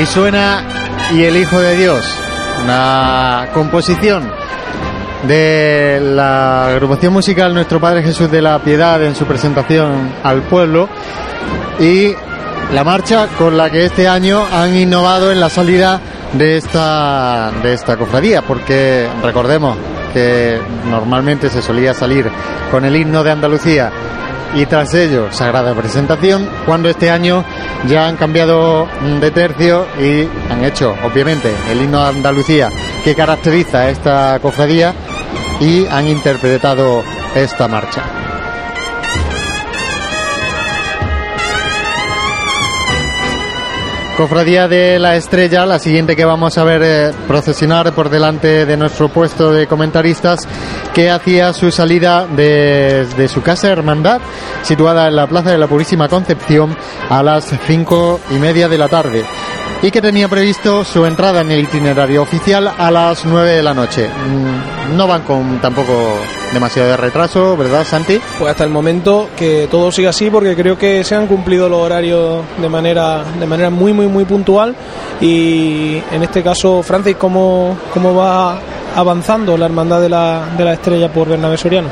Y suena Y el Hijo de Dios, una composición de la agrupación musical Nuestro Padre Jesús de la Piedad en su presentación al pueblo y la marcha con la que este año han innovado en la salida de esta de esta cofradía porque recordemos que normalmente se solía salir con el himno de Andalucía y tras ello Sagrada Presentación, cuando este año ya han cambiado de tercio y han hecho, obviamente, el himno de Andalucía que caracteriza esta cofradía y han interpretado esta marcha. Cofradía de la Estrella, la siguiente que vamos a ver eh, procesionar por delante de nuestro puesto de comentaristas, que hacía su salida desde su casa hermandad, situada en la Plaza de la Purísima Concepción, a las cinco y media de la tarde y que tenía previsto su entrada en el itinerario oficial a las 9 de la noche. Mm, No van con tampoco demasiado de retraso, ¿verdad, Santi? Pues hasta el momento que todo siga así porque creo que se han cumplido los horarios de manera de manera muy muy muy puntual y en este caso Francis cómo, cómo va avanzando la hermandad de la, de la estrella por Bernabé Soriano.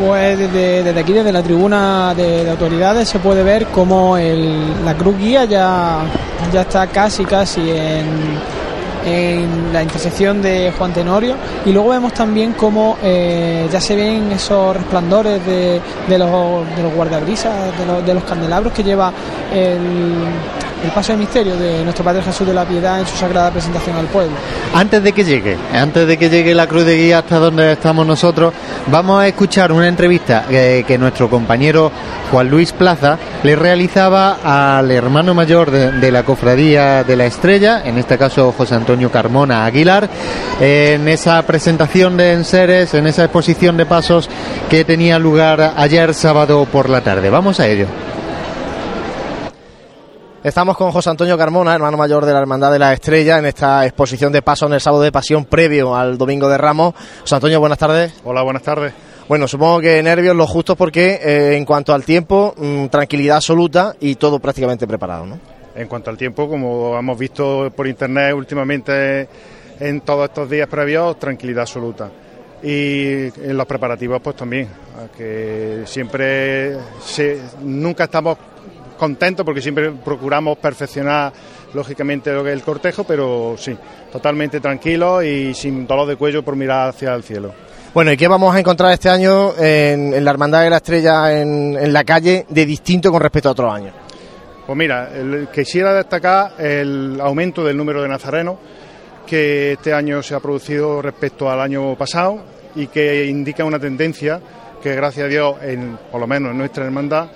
Pues desde, aquí, desde la tribuna de, de autoridades, se puede ver cómo el- la cruz guía ya, ya está casi, casi en, en la intersección de Juan Tenorio. Y luego vemos también cómo eh, ya se ven esos resplandores de, de los, de los guardabrisas, de los, de los candelabros que lleva el, el paso de misterio de nuestro Padre Jesús de la Piedad en su sagrada presentación al pueblo. Antes de que llegue, antes de que llegue la cruz de guía hasta donde estamos nosotros, vamos a escuchar una entrevista eh, que nuestro compañero Juan Luis Plaza le realizaba al hermano mayor de, de la cofradía de la Estrella, en este caso José Antonio Carmona Aguilar, en esa presentación de enseres, en esa exposición de pasos que tenía lugar ayer sábado por la tarde. Vamos a ello. Estamos con José Antonio Carmona, hermano mayor de la Hermandad de la Estrella, en esta exposición de paso en el sábado de pasión previo al Domingo de Ramos. José Antonio, buenas tardes. Hola, buenas tardes. Bueno, supongo que nervios los justos porque eh, en cuanto al tiempo, mm, tranquilidad absoluta y todo prácticamente preparado, ¿no? En cuanto al tiempo, como hemos visto por internet últimamente en todos estos días previos, tranquilidad absoluta. Y en los preparativos, pues también, que siempre, se- nunca estamos contentos porque siempre procuramos perfeccionar lógicamente lo que es el cortejo, pero sí, totalmente tranquilo y sin dolor de cuello por mirar hacia el cielo. Bueno, ¿y qué vamos a encontrar este año en, en la Hermandad de la Estrella en, en la calle de distinto con respecto a otros años? Pues mira, el- quisiera destacar el aumento del número de nazarenos que este año se ha producido respecto al año pasado y que indica una tendencia que gracias a Dios, en, por lo menos en nuestra hermandad,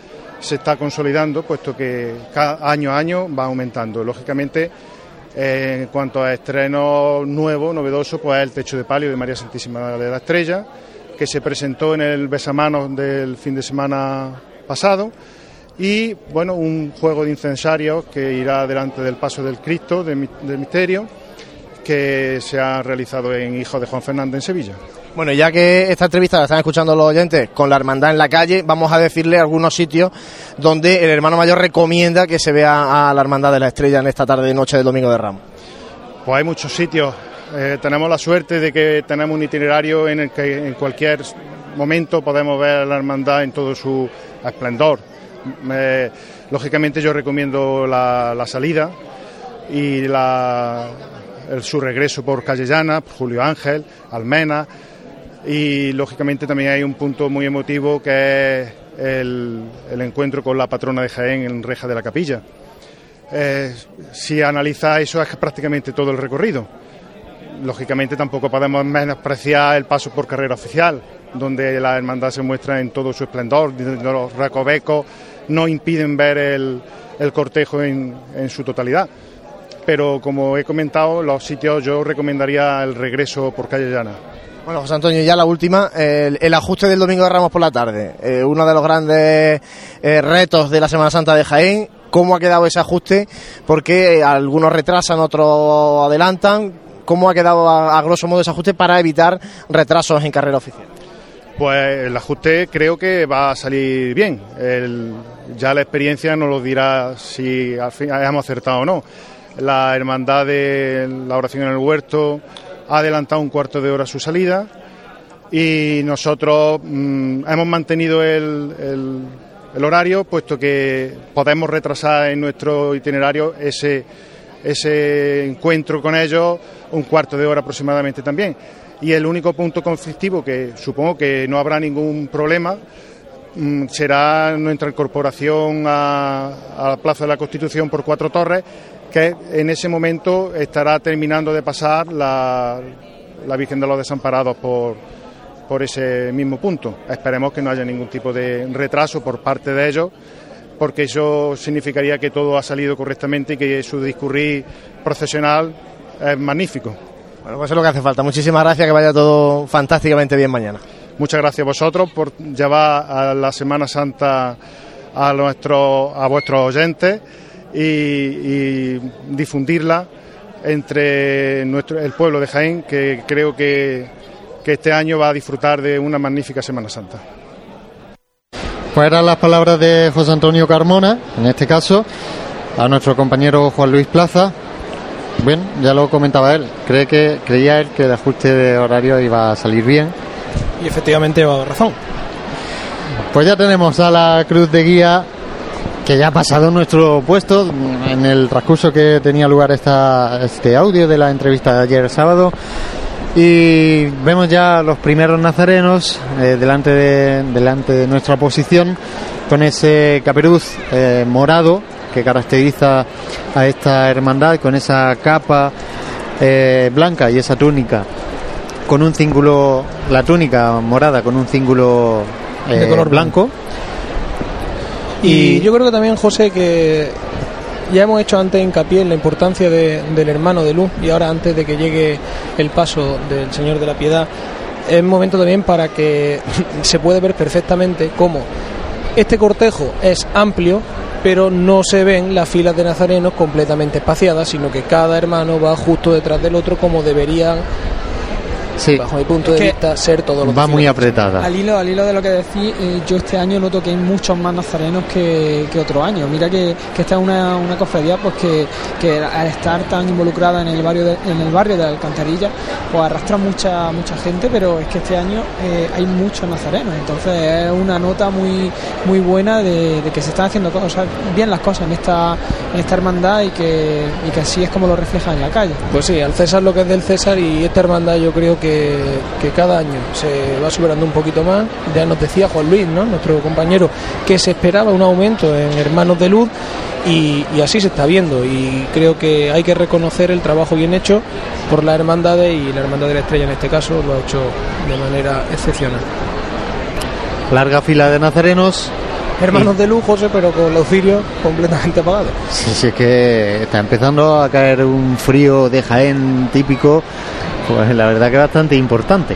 se está consolidando, puesto que cada año a año va aumentando. Lógicamente, eh, en cuanto a estreno nuevo, novedoso, pues el techo de palio de María Santísima de la Estrella, que se presentó en el besamanos del fin de semana pasado y bueno, un juego de incensarios que irá delante del paso del Cristo del misterio que se ha realizado en Hijo de Juan Fernández en Sevilla. Bueno, ya que esta entrevista la están escuchando los oyentes con la hermandad en la calle, vamos a decirle algunos sitios donde el hermano mayor recomienda que se vea a la hermandad de la estrella en esta tarde y noche del Domingo de Ramos. Pues hay muchos sitios. Eh, tenemos la suerte de que tenemos un itinerario en el que en cualquier momento podemos ver a la hermandad en todo su esplendor. Lógicamente yo recomiendo la, salida y la, su regreso por Calle Llana, Julio Ángel, Almena y lógicamente también hay un punto muy emotivo que es el, encuentro con la patrona de Jaén en Reja de la Capilla. Eh, si analiza eso es prácticamente todo el recorrido. Lógicamente tampoco podemos menospreciar el paso por carrera oficial, donde la hermandad se muestra en todo su esplendor, los recovecos no impiden ver el, el cortejo en, en su totalidad. Pero como he comentado, los sitios yo recomendaría el regreso por calle llana. Bueno, José Antonio, ya la última, el, ajuste del Domingo de Ramos por la tarde. Eh, uno de los grandes eh, retos de la Semana Santa de Jaén. ¿Cómo ha quedado ese ajuste? Porque algunos retrasan, otros adelantan. ¿Cómo ha quedado a, grosso modo ese ajuste para evitar retrasos en carrera oficial? Pues el ajuste creo que va a salir bien. Ya la experiencia nos lo dirá si al fin hemos acertado o no. La hermandad de la oración en el huerto ha adelantado un cuarto de hora su salida y nosotros mm, hemos mantenido el, horario puesto que podemos retrasar en nuestro itinerario ese, ese encuentro con ellos un cuarto de hora aproximadamente también. Y el único punto conflictivo que supongo que no habrá ningún problema mm, será nuestra incorporación a, a la Plaza de la Constitución por Cuatro Torres, que en ese momento estará terminando de pasar la, la Virgen de los Desamparados por, por ese mismo punto. Esperemos que no haya ningún tipo de retraso por parte de ellos porque eso significaría que todo ha salido correctamente y que su discurrir procesional es magnífico. Bueno, pues eso es lo que hace falta. Muchísimas gracias, que vaya todo fantásticamente bien mañana. Muchas gracias a vosotros por llevar a la Semana Santa a, nuestros, a vuestros oyentes y, y difundirla entre nuestro, el pueblo de Jaén, que creo que, que este año va a disfrutar de una magnífica Semana Santa. Pues eran las palabras de José Antonio Carmona, en este caso, a nuestro compañero Juan Luis Plaza. Bien, ya lo comentaba él, cree que, creía él que el ajuste de horario iba a salir bien. Y efectivamente va razón. Pues ya tenemos a la cruz de guía que ya ha pasado nuestro puesto en el transcurso que tenía lugar esta, este audio de la entrevista de ayer sábado. Y vemos ya los primeros nazarenos eh, delante, de, delante de nuestra posición con ese caperuz eh, morado que caracteriza a esta hermandad, con esa capa eh, blanca y esa túnica con un cíngulo, la túnica morada con un cíngulo de color blanco. Y, yo creo que también, José, que ya hemos hecho antes hincapié en la importancia del hermano de luz y ahora antes de que llegue el paso del Señor de la Piedad, es momento también para que se puede ver perfectamente cómo este cortejo es amplio, pero no se ven las filas de nazarenos completamente espaciadas, sino que cada hermano va justo detrás del otro como deberían sí. bajo mi punto de vista, ser todo lo Va muy apretada. Al hilo, al hilo de lo que decís, eh, yo este año noto que hay muchos más nazarenos que, que otro año. Mira que, que esta es una, una cofradía pues que, que al estar tan involucrada en el barrio de, en el barrio de Alcantarilla, pues arrastra mucha mucha gente, pero es que este año eh, hay muchos nazarenos. Entonces es una nota muy muy buena de, de que se están haciendo cosas, bien las cosas en esta, en esta hermandad y que, y que así es como lo refleja en la calle. Pues sí, al César lo que es del César y esta hermandad yo creo que, que cada año se va superando un poquito más. Ya nos decía Juan Luis, nuestro compañero, que se esperaba un aumento en Hermanos de Luz y, y así se está viendo. Y creo que hay que reconocer el trabajo bien hecho por las hermandades y la Hermandad de la Estrella en este caso lo ha hecho de manera excepcional. Larga fila de nazarenos. Hermanos de luz, José, pero con los cirios completamente apagados. Sí, sí, es que está empezando a caer un frío de Jaén típico, pues la verdad que bastante importante.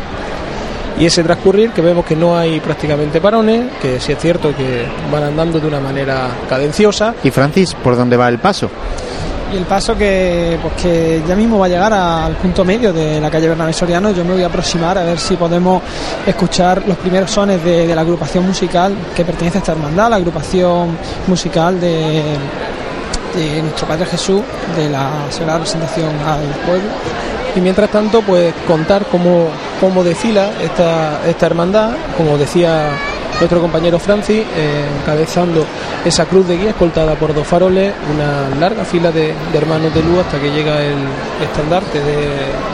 Y ese transcurrir que vemos que no hay prácticamente parones, que sí es cierto que van andando de una manera cadenciosa. Y Francis, ¿por dónde va el paso? Y el paso que, pues que ya mismo va a llegar al punto medio de la calle Bernabé Soriano. Yo me voy a aproximar a ver si podemos escuchar los primeros sones de, la agrupación musical que pertenece a esta hermandad, la agrupación musical de, de nuestro Padre Jesús, de la Sagrada Presentación al Pueblo. Y mientras tanto, pues contar cómo, cómo desfila esta, esta hermandad, como decía nuestro compañero Francis, eh, encabezando esa cruz de guía escoltada por dos faroles, una larga fila de, de hermanos de luz hasta que llega el estandarte de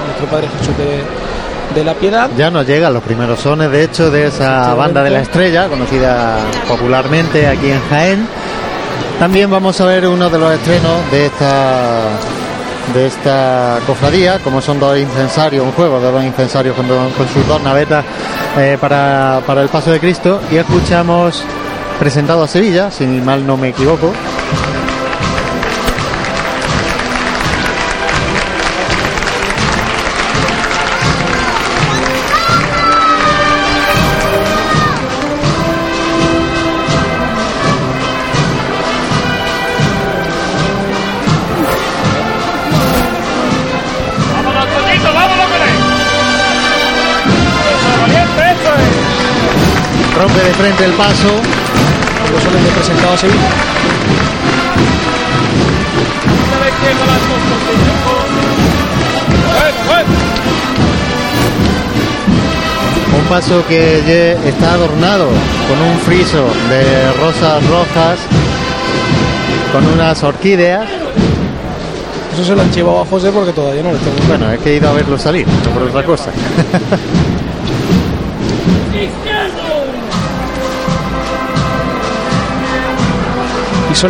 nuestro Padre Jesús de, de la Piedad. Ya nos llegan los primeros sones, de hecho, de esa banda de la estrella, conocida popularmente aquí en Jaén. También vamos a ver uno de los estrenos de esta de esta cofradía, como son dos incensarios, un juego de dos incensarios con, sus dos navetas eh, para, para el paso de Cristo. Y escuchamos presentado a Sevilla, si mal no me equivoco. Frente el paso. Sones de presentado a Sevilla. Un paso que está adornado con un friso de rosas rojas, con unas orquídeas. Eso se lo han llevado a José porque todavía no lo tengo. Bueno, es que he ido a verlo salir, no por otra cosa.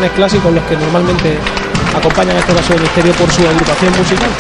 clásicos los que normalmente acompañan a este paso de misterio por su agrupación musical.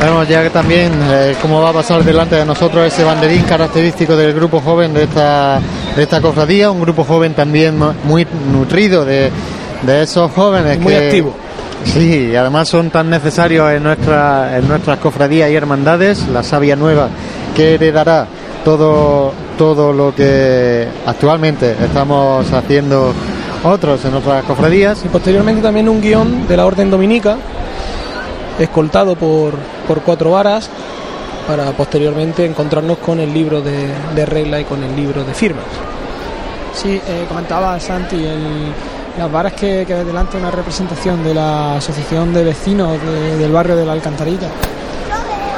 Vemos ya que también eh, cómo va a pasar delante de nosotros ese banderín característico del grupo joven de esta, de esta cofradía, un grupo joven también mu- muy nutrido de, de esos jóvenes. Muy que- activo. Sí, y además son tan necesarios en, nuestra, en nuestras cofradías y hermandades, la savia nueva que heredará todo, todo lo que actualmente estamos haciendo otros en otras cofradías. Y posteriormente también un guion de la Orden Dominica, escoltado por, por cuatro varas, para posteriormente encontrarnos con el libro de, de regla y con el libro de firmas. Sí, eh, comentaba Santi, el- las varas que, que delante una representación de la Asociación de Vecinos de- del barrio de la Alcantarilla.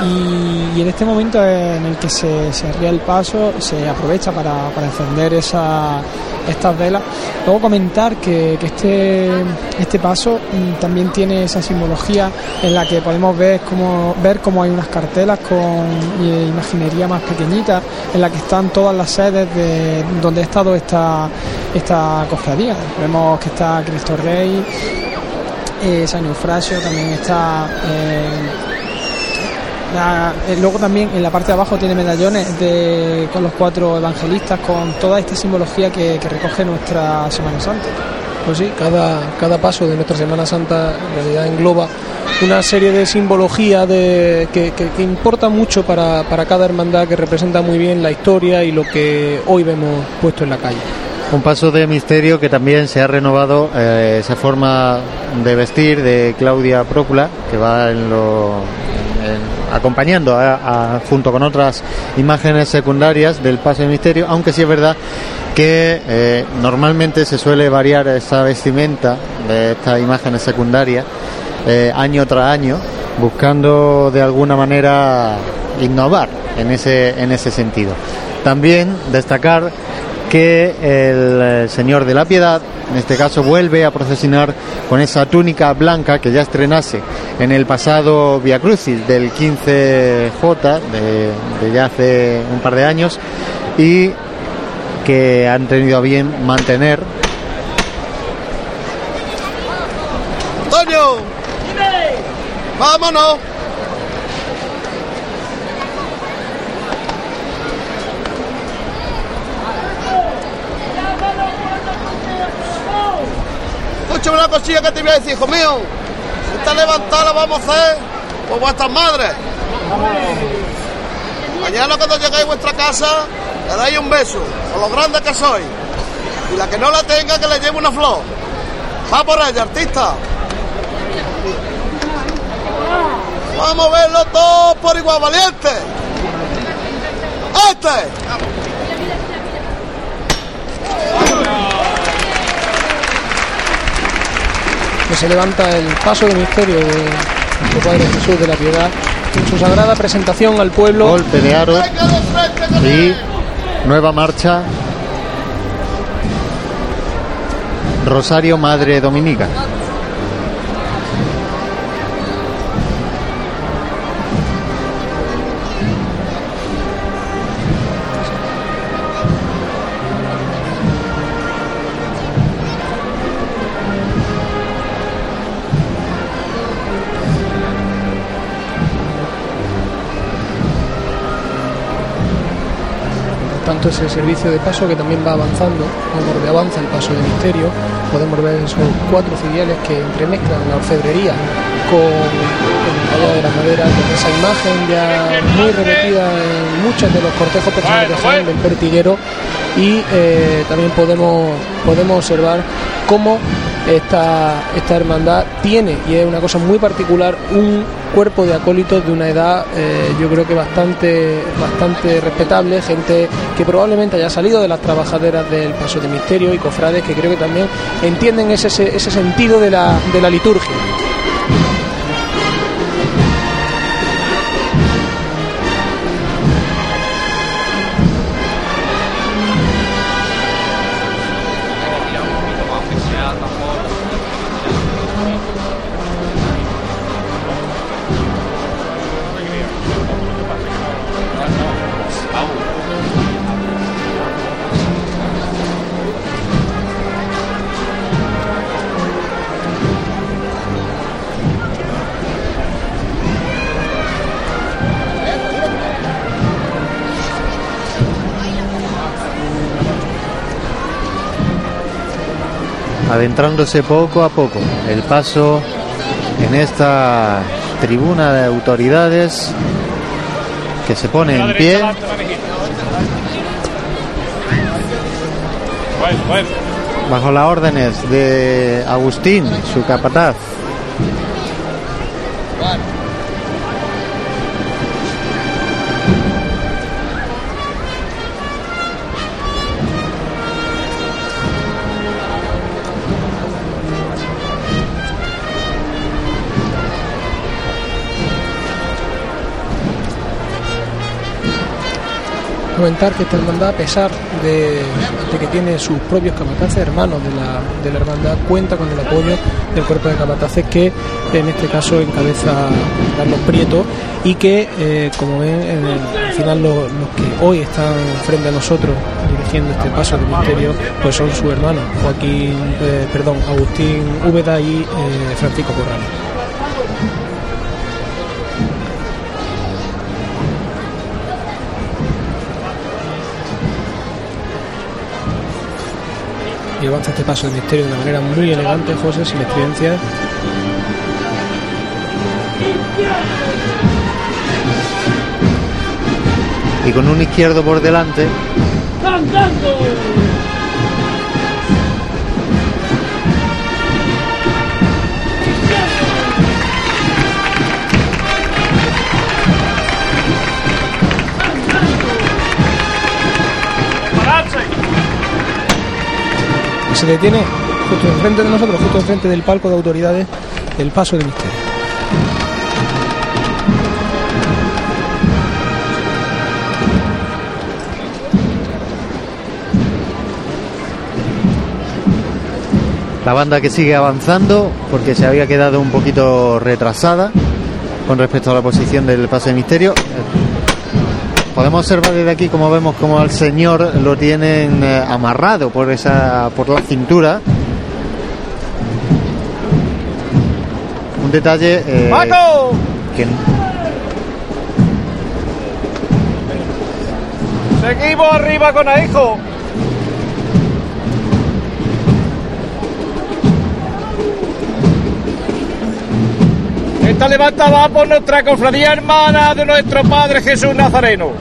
Y, en este momento en el que se, se arría el paso, se aprovecha para, encender esa, estas velas. Luego comentar que, que este, este paso mm, también tiene esa simbología en la que podemos ver cómo, ver cómo hay unas cartelas con eh, imaginería más pequeñita, en la que están todas las sedes de donde ha estado esta, esta cofradía. Vemos que está Cristo Rey, eh, San Eufrasio, también está... eh, la- eh, luego también en la parte de abajo tiene medallones de, con los cuatro evangelistas, con toda esta simbología que, que recoge nuestra Semana Santa. Pues sí, cada, cada paso de nuestra Semana Santa en realidad engloba una serie de simbología de, que, que- que importa mucho para, para cada hermandad, que representa muy bien la historia y lo que hoy vemos puesto en la calle. Un paso de misterio que también se ha renovado eh, esa forma de vestir de Claudia Prócula, que va en lo, en- acompañando junto con otras imágenes secundarias del paso de misterio, aunque sí es verdad que eh, normalmente se suele variar esa vestimenta de estas imágenes secundarias eh, año tras año, buscando de alguna manera innovar en ese, en ese sentido. También destacar que el eh, Señor de la Piedad, en este caso, vuelve a procesionar con esa túnica blanca que ya estrenase en el pasado Via Crucis del 15J, de, ya hace un par de años, y que han tenido a bien mantener Antonio, vámonos. Una cosilla que te voy a decir, hijo mío. Esta levantada la vamos a hacer por vuestras madres. Mañana cuando lleguéis a vuestra casa, le dais un beso, por lo grande que sois. Y la que no la tenga, que le lleve una flor. Va por ella, artista. Vamos a verlo todos por igual, valiente. Este. Que se levanta el paso de misterio de nuestro Padre Jesús de la Piedad en su sagrada presentación al pueblo. golpe de aro y nueva marcha Rosario Madre Dominica. Por tanto, ese servicio de paso que también va avanzando, conforme avanza el paso de misterio, podemos ver esos cuatro filiales que entremezclan la orfebrería con el tallado de la madera, con esa imagen ya muy repetida en muchos de los cortejos personales de Jaén del pertiguero. Y eh, también podemos, podemos observar cómo esta, esta hermandad tiene, y es una cosa muy particular, un cuerpo de acólitos de una edad eh, yo creo que bastante, bastante respetable, gente que probablemente haya salido de las trabajaderas del Paso de Misterio y cofrades que creo que también entienden ese, ese sentido de la, de la liturgia. Adentrándose poco a poco el paso en esta tribuna de autoridades que se pone en pie. Bajo las órdenes de Agustín, su capataz. Comentar que esta hermandad, a pesar de, que tiene sus propios capataces hermanos de la, de la hermandad, cuenta con el apoyo del cuerpo de capataces que en este caso encabeza Carlos Prieto y que, eh, como ven, al final los, que hoy están frente a nosotros dirigiendo este paso de misterio, pues son sus hermanos, Joaquín, eh, perdón, Agustín Úbeda y eh, Francisco Corrales. Y avanza este paso de misterio de una manera muy elegante, José, sin experiencia. Y con un izquierdo por delante. Se detiene justo enfrente de nosotros, justo enfrente del palco de autoridades, el paso de misterio. La banda que sigue avanzando porque se había quedado un poquito retrasada con respecto a la posición del paso de misterio. Podemos observar desde aquí como vemos como al señor lo tienen eh, amarrado por esa por la cintura. Un detalle eh, que Seguimos arriba con hijo. Esta levanta va por nuestra cofradía hermana de nuestro Padre Jesús Nazareno.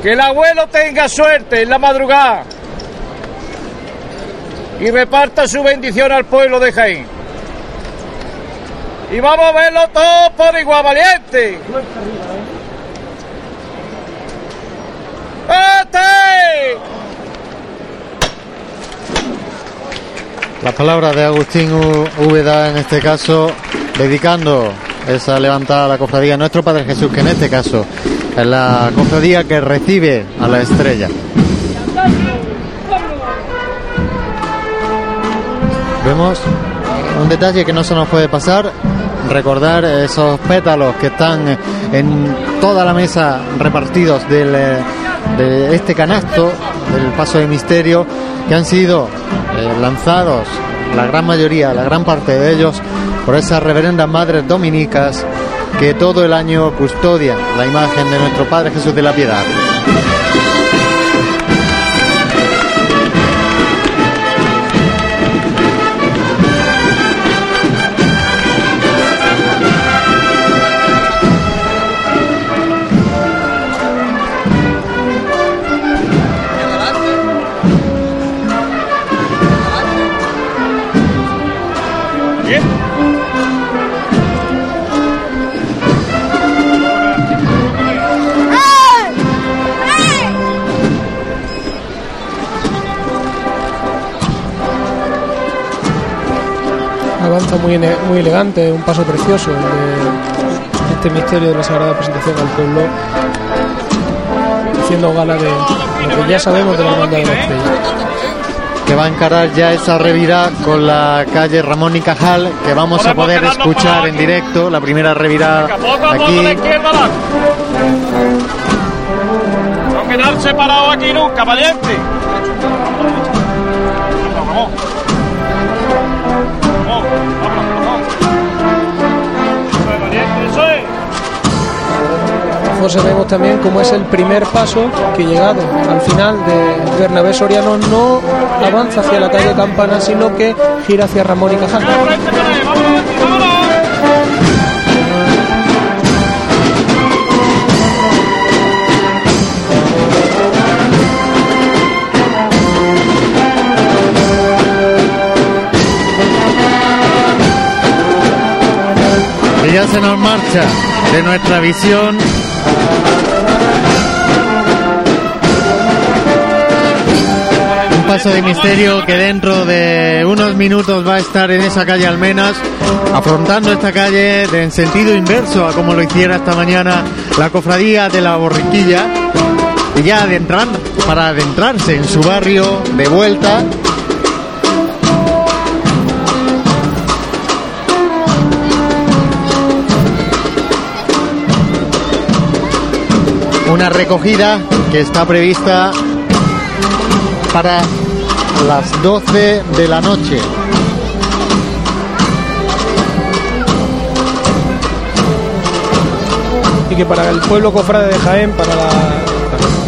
Que el abuelo tenga suerte en la madrugada y reparta su bendición al pueblo de Jaén. Y vamos a verlo todo por igual valiente. ¡Este! Las palabras de Agustín Úbeda en este caso, dedicando esa levantada a la cofradía nuestro Padre Jesús, que en este caso es la cofradía que recibe a la estrella. Vemos un detalle que no se nos puede pasar, recordar esos pétalos que están en toda la mesa repartidos del, de este canasto del paso de misterio que han sido eh, lanzados, la gran mayoría, la gran parte de ellos, por esas reverendas madres dominicas que todo el año custodian la imagen de nuestro Padre Jesús de la Piedad. Está muy, muy elegante, un paso precioso de este misterio de la Sagrada Presentación al pueblo, haciendo gala de lo que ya sabemos de la Hermandad de la Estrella. que va a encarar ya esa revirada con la calle Ramón y Cajal, que vamos a poder escuchar en directo, la primera la aquí. No aquí nunca, valiente. José también cómo es el primer paso que llegado al final de Bernabé Soriano no avanza hacia la calle Campana, sino que gira hacia Ramón y Cajal. Ya se nos marcha de nuestra visión. Un paso de misterio que dentro de unos minutos va a estar en esa calle Almenas, afrontando esta calle en sentido inverso a como lo hiciera esta mañana la cofradía de la borriquilla. Y ya adentrando, para adentrarse en su barrio de vuelta una recogida que está prevista para las 12 de la noche. y que para el pueblo cofrade de Jaén, para,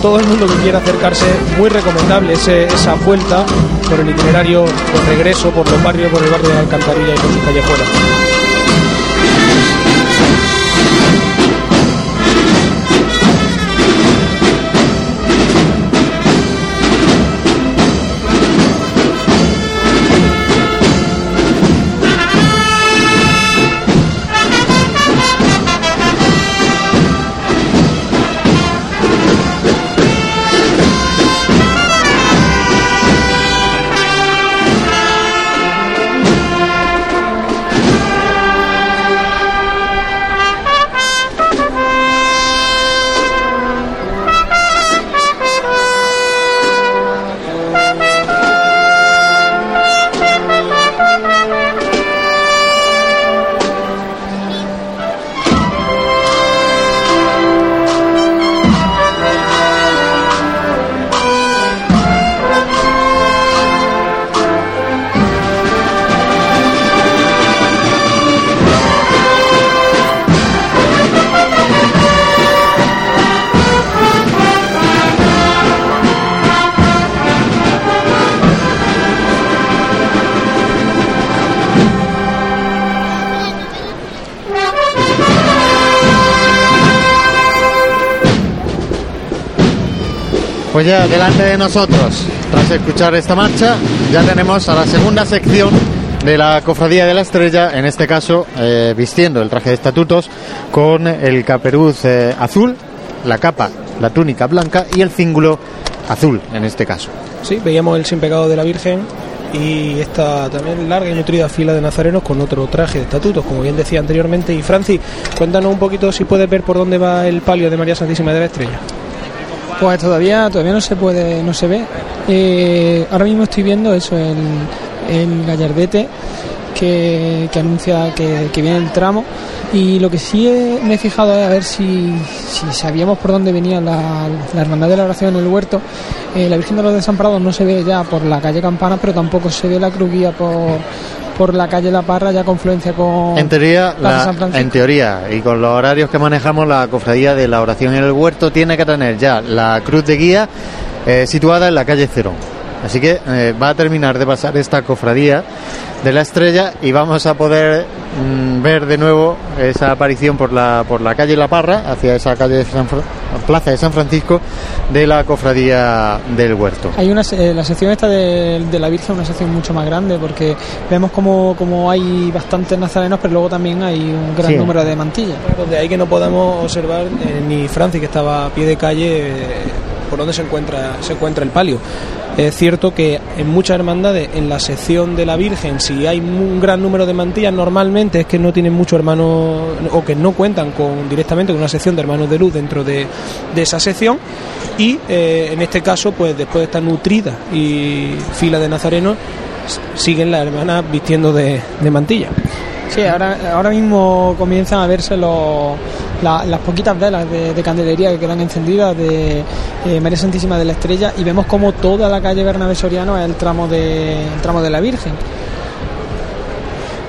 todo el mundo que quiera acercarse, muy recomendable esa vuelta por el itinerario de regreso por los barrios, por el barrio de la Alcantarilla y por sus callejuelas. Pues delante de nosotros, tras escuchar esta marcha, ya tenemos a la segunda sección de la Cofradía de la Estrella, en este caso eh, vistiendo el traje de estatutos con el caperuz eh, azul, la capa, la túnica blanca y el cíngulo azul en este caso. Sí, veíamos el sin pecado de la Virgen y esta también larga y nutrida fila de nazarenos con otro traje de estatutos, como bien decía anteriormente. Y Franci, cuéntanos un poquito si puedes ver por dónde va el palio de María Santísima de la Estrella. Pues todavía, todavía no se puede, no se ve. Eh, ahora mismo estoy viendo eso, el, gallardete que, que anuncia que, viene el tramo. Y lo que sí me he fijado es a ver si, sabíamos por dónde venía la, Hermandad de la Oración en el huerto. Eh, la Virgen de los Desamparados no se ve ya por la calle Campana, pero tampoco se ve la cruguía por, por la calle La Parra, ya confluencia con En teoría, la- San Francisco. en teoría, y con los horarios que manejamos, la cofradía de la oración en el huerto tiene que tener ya la cruz de guía eh, situada en la calle Cerón. Así que eh, va a terminar de pasar esta cofradía de la estrella y vamos a poder mm, ver de nuevo esa aparición por la, por la calle La Parra, hacia esa calle de San Fra- Plaza de San Francisco de la cofradía del huerto. Hay una, se- eh, la sección esta de, de la Virgen, una sección mucho más grande, porque vemos como, como hay bastantes nazarenos, pero luego también hay un gran Sí. número de mantillas. Donde hay que no podamos observar eh, ni Franci, que estaba a pie de calle, eh, por dónde se encuentra, se encuentra el palio. Es cierto que en muchas hermandades, en la sección de la Virgen, si hay un gran número de mantillas, normalmente es que no tienen muchos hermanos o que no cuentan con directamente con una sección de hermanos de luz dentro de, de esa sección. Y eh, en este caso, pues después de estar nutrida y fila de nazarenos, siguen las hermanas vistiendo de, de mantilla. Sí, ahora, ahora mismo comienzan a verse los, la- las poquitas velas de, de candelería que quedan encendidas de eh, María Santísima de la Estrella y vemos como toda la calle Bernabé Soriano es el tramo de, el tramo de la Virgen.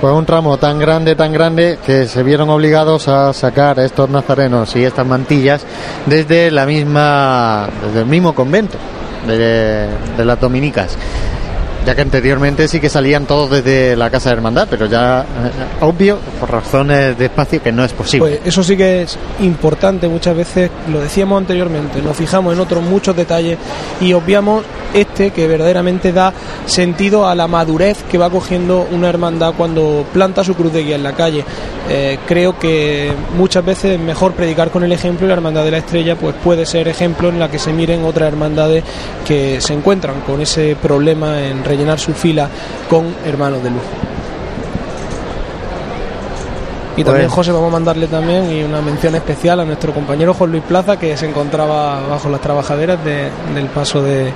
Pues un tramo tan grande, tan grande, que se vieron obligados a sacar estos nazarenos y estas mantillas desde la misma, desde el mismo convento de, las dominicas. Ya que anteriormente sí que salían todos desde la casa de hermandad, pero ya, eh, obvio, por razones de espacio, que no es posible. Pues eso sí que es importante muchas veces, lo decíamos anteriormente, nos fijamos en otros muchos detalles y obviamos este que verdaderamente da sentido a la madurez que va cogiendo una hermandad cuando planta su cruz de guía en la calle. Eh, creo que muchas veces es mejor predicar con el ejemplo y la hermandad de la estrella pues puede ser ejemplo en la que se miren otras hermandades que se encuentran con ese problema en rellenar su fila con hermanos de luz. Y también, Pues- José, vamos a mandarle también y una mención especial a nuestro compañero Juan Luis Plaza, que se encontraba bajo las trabajaderas de- del paso de,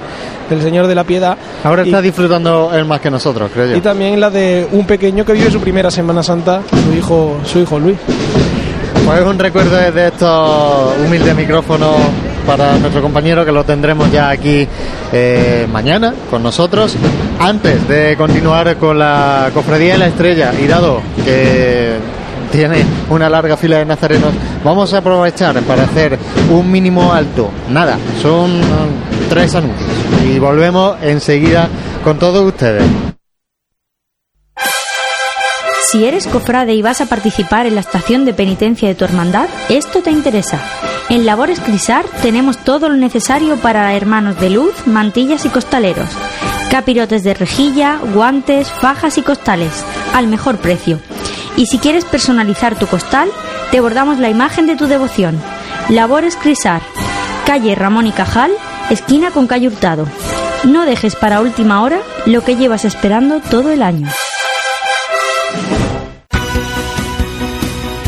del Señor de la Piedad. Ahora Y- está disfrutando él más que nosotros, creo yo. Y también la de un pequeño que vive su primera Semana Santa, su hijo, su hijo Luis. Pues un recuerdo desde estos humildes micrófonos para nuestro compañero que lo tendremos ya aquí eh, mañana con nosotros. Antes de continuar con la Cofradía de la Estrella y dado que tiene una larga fila de nazarenos, vamos a aprovechar para hacer un mínimo alto. Nada, son tres anuncios y volvemos enseguida con todos ustedes. Si eres cofrade y vas a participar en la estación de penitencia de tu hermandad, esto te interesa. En Labores Crisar tenemos todo lo necesario para hermanos de luz, mantillas y costaleros. Capirotes de rejilla, guantes, fajas y costales, al mejor precio. Y si quieres personalizar tu costal, te bordamos la imagen de tu devoción. Labores Crisar, calle Ramón y Cajal, esquina con calle Hurtado. No dejes para última hora lo que llevas esperando todo el año.